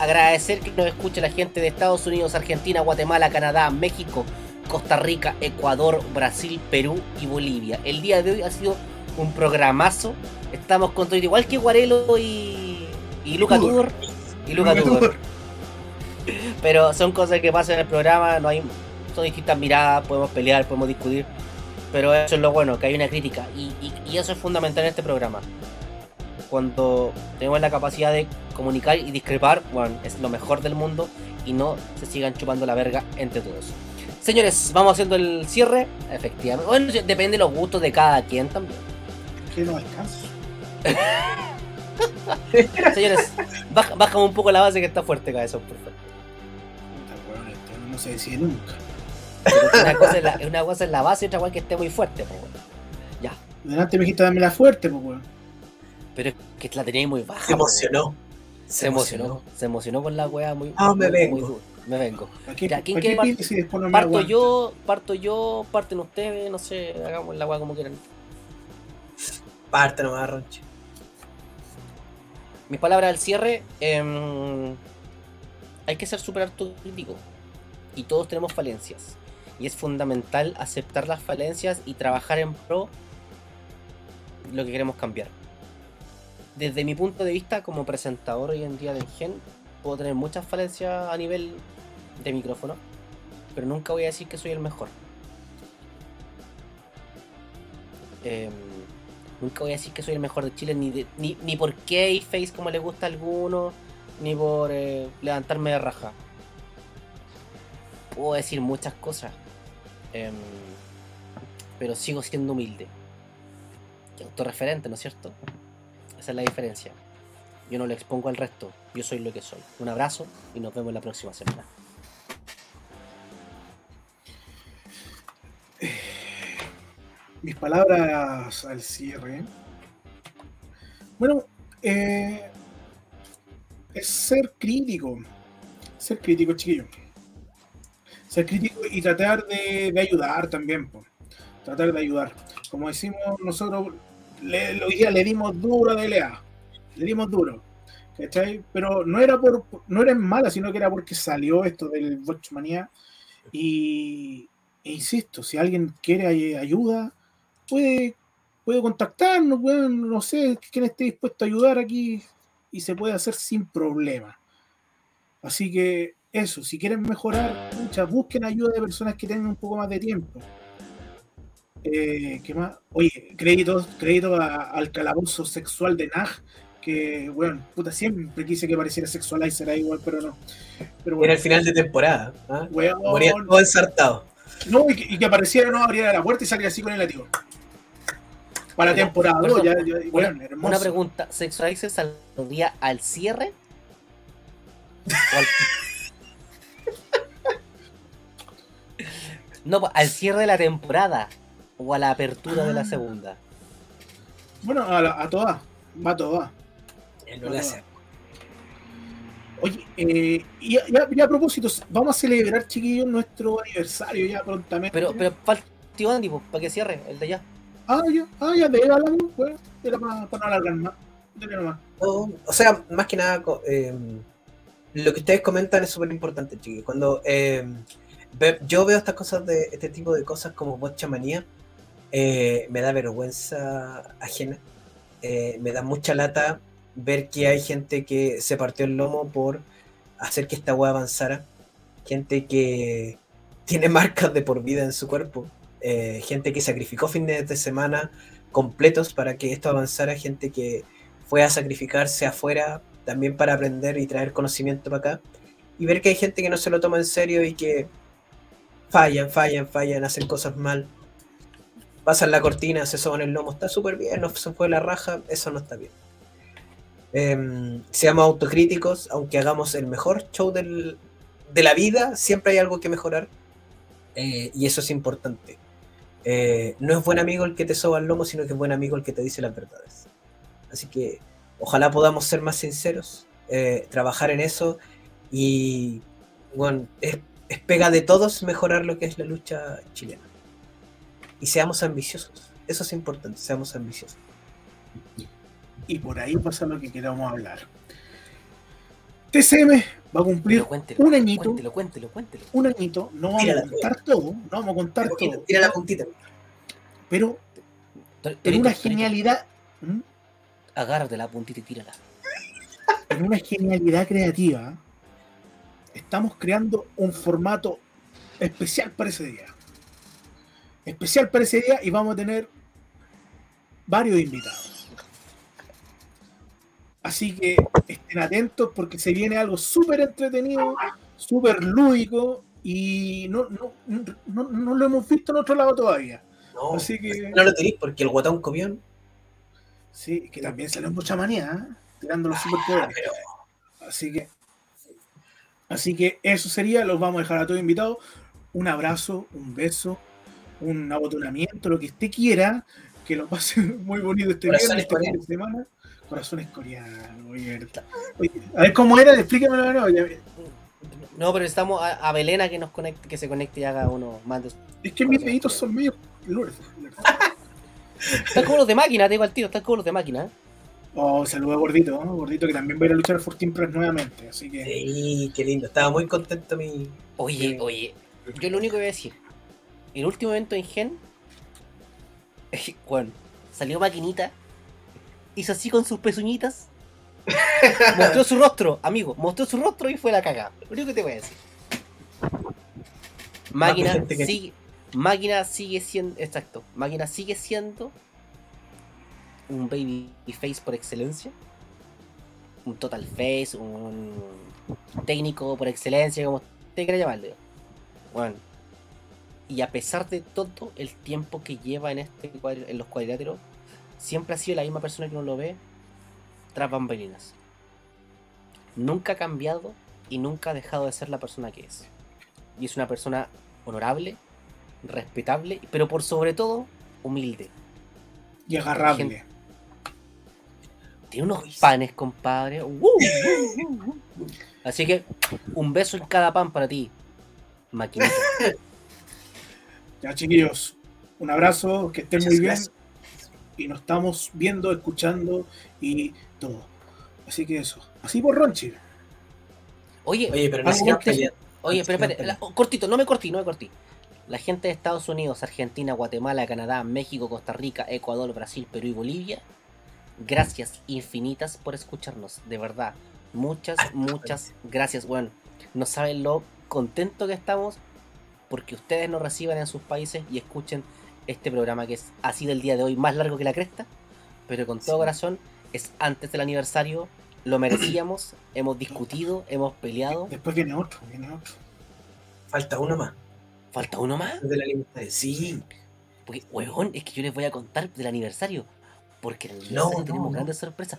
Agradecer que nos escuche la gente de Estados Unidos, Argentina, Guatemala, Canadá, México, Costa Rica, Ecuador, Brasil, Perú y Bolivia. El día de hoy ha sido un programazo. Estamos con todo, igual que Guarelo y, y Luca Tudor. Y Luca Tudor. Tudor. Pero son cosas que pasan en el programa, no hay, son distintas miradas, podemos pelear, podemos discutir. Pero eso es lo bueno, que hay una crítica. Y, y- y eso es fundamental en este programa. Cuando tenemos la capacidad de comunicar y discrepar, bueno, es lo mejor del mundo y no se sigan chupando la verga entre todos. Señores, vamos haciendo el cierre. Efectivamente. Bueno, depende de los gustos de cada quien también. Que no alcanzo. Señores, baja, bajamos un poco la base que está fuerte, cabezón, por favor. Esto no se decide nunca. Pero una cosa es la, una cosa es la base y otra cosa que esté muy fuerte, pues, weón. Ya. Delante me dijiste dame la fuerte, pues weón. Pero es que la tenéis muy baja. Se weón. Se emocionó. Se emocionó con la wea muy. Ah, me vengo. muy. Me vengo. ¿Para qué, Mira, ¿quién part- si no Parto yo, parto yo, parten ustedes, no sé, hagamos la wea como quieran. Parte nomás, Ronchi. Mis palabras al cierre. em, hay que ser súper autocrítico. Y todos tenemos falencias. Y es fundamental aceptar las falencias y trabajar en pro de lo que queremos cambiar. Desde mi punto de vista, como presentador hoy en día del Gen, puedo tener muchas falencias a nivel de micrófono. Pero nunca voy a decir que soy el mejor. Em, nunca voy a decir que soy el mejor de Chile, ni, de- ni, ni por face como le gusta a algunos, ni por eh, levantarme de raja. Puedo decir muchas cosas, em, pero sigo siendo humilde. Y autorreferente, ¿no es cierto? Esa es la diferencia. Yo no le expongo al resto, yo soy lo que soy. Un abrazo y nos vemos la próxima semana. mis palabras al cierre. Bueno, eh, es ser crítico. Ser crítico, chiquillo. Ser crítico y tratar de, de ayudar también. po. Tratar de ayudar. Como decimos nosotros, le, hoy día le dimos duro de LA. Le dimos duro. Pero no era por no era en mala, sino que era porque salió esto del Botchmanía. Y e insisto, si alguien quiere ay- ayuda, puede, puede contactarnos, weón, no sé, quién esté dispuesto a ayudar aquí y se puede hacer sin problema. Así que eso, si quieren mejorar, pucha, busquen ayuda de personas que tengan un poco más de tiempo. Eh, ¿Qué más? Oye, créditos, crédito a- al calabozo sexual de Nag, que, bueno, puta, siempre quise que pareciera sexualizer ahí igual, pero no. Pero Era el final de temporada. ¿ah? weón, Moría todo ensartado. no, y que, y que apareciera, no, abriera la puerta y saliera así con el lativo. Para la temporada Por 2, ya, ya, bueno, hermoso. Una pregunta, ¿Sexualizer saldría al cierre? ¿O al- No, al cierre de la temporada o a la apertura de la Ah. segunda. Bueno, a, la- a todas, va a todas. No hace. Oye, eh, y ya a propósito, vamos a celebrar, chiquillos, nuestro aniversario ya prontamente. Pero, pero falta tío Andy, pues, para que cierre, el de allá. Ah, ya, ah, ya, de él hablamos, bueno, era para, para no alargar más. Dele nomás. No, o sea, más que nada, eh, lo que ustedes comentan es súper importante, chiquillos. Cuando eh, ve- yo veo estas cosas de este tipo de cosas como botcha manía, eh, me da vergüenza ajena. Eh, me da mucha lata ver que hay gente que se partió el lomo por hacer que esta weá avanzara. Gente que tiene marcas de por vida en su cuerpo. eh, gente que sacrificó fines de semana completos para que esto avanzara. Gente que fue a sacrificarse afuera también para aprender y traer conocimiento para acá. Y ver que hay gente que no se lo toma en serio y que fallan, fallan, fallan, hacen cosas mal. Pasan la cortina, se soban el lomo, está súper bien, no se fue la raja, eso no está bien. Em, seamos autocríticos, aunque hagamos el mejor show de la vida, siempre hay algo que mejorar. eh, y eso es importante. Eh, no es buen amigo el que te soba el lomo, sino que es buen amigo el que te dice las verdades. Así que ojalá podamos ser más sinceros, eh, trabajar en eso y bueno, es pega de todos mejorar lo que es la lucha chilena. Y seamos ambiciosos, eso es importante, seamos ambiciosos. Y por ahí pasa lo que queramos hablar. TCM va a cumplir cuéntelo, un añito, cuéntelo, cuéntelo, cuéntelo. un añito, no vamos Tírala, a contar todo, no vamos a contar todo, Tira la puntita. pero en una genialidad, ¿Mm? Agárrate la puntita y tírala. en una genialidad creativa, estamos creando un formato especial para ese día. Especial para ese día y vamos a tener varios invitados. Así que estén atentos porque se viene algo súper entretenido, súper lúdico y no, no, no, no lo hemos visto en otro lado todavía. No, Así que no lo tenéis porque el guatón comión sí, que también salió mucha manía. ¿eh? tirando los Ah, superpoderes. pero Así que, así que eso sería, los vamos a dejar a todos invitados. Un abrazo, un beso, un abotonamiento, lo que usted quiera, que lo pase muy bonito este Corazones viernes, este fin de semana. Corazones coreanos, muy verdad. Oye, a ver cómo era, explícamelo de nuevo. ya- No, pero necesitamos a, a Belena que nos conecte, que se conecte y haga uno más de. Es que mis deditos son medio. Están como los de máquina, te digo al tiro, están como los de máquina. ¿eh? Oh, saludo a Gordito, ¿no? Gordito que también va a ir a luchar a Fortin Press nuevamente. Así que sí, qué lindo. Estaba muy contento mi. Oye, oye, yo lo único que voy a decir, el último evento en Gen, bueno, salió maquinita, hizo así con sus pezuñitas, mostró su rostro, amigo, mostró su rostro y fue la cagada. Lo único que te voy a decir. Máquina que- sigue, máquina sigue siendo, exacto, máquina sigue siendo un baby face por excelencia, un total face, un técnico por excelencia, como te quiera llamarle. Bueno, y a pesar de todo el tiempo que lleva en este cuadri- en los cuadriláteros, siempre ha sido la misma persona que uno lo ve tras bambalinas. Nunca ha cambiado y nunca ha dejado de ser la persona que es. Y es una persona honorable, respetable, pero por sobre todo humilde. y agarrable. Tiene unos panes, compadre. Uh, uh, uh. Así que un beso en cada pan para ti, maquinita. Ya, chiquillos, un abrazo, que estén Muchas muy bien. gracias. Y nos estamos viendo, escuchando y todo. Así que eso. Así por Ronchi. Oye, Oye, pero no. Oye, pero espérate, la- cortito, no me cortí, no me cortí. La gente de Estados Unidos, Argentina, Guatemala, Canadá, México, Costa Rica, Ecuador, Brasil, Perú y Bolivia, gracias infinitas por escucharnos, de verdad. Muchas, muchas gracias. Bueno, no saben lo contento que estamos porque ustedes nos reciban en sus países y escuchen este programa que es así del día de hoy, más largo que la cresta, pero con todo Sí. corazón, es antes del aniversario, lo merecíamos, hemos discutido, hemos peleado. Después viene otro, viene otro. Falta uno más. ¿Falta uno más? De la alimentaria. Sí. Porque, huevón, es que yo les voy a contar del aniversario. Porque en el aniversario no, tenemos no. grandes sorpresas.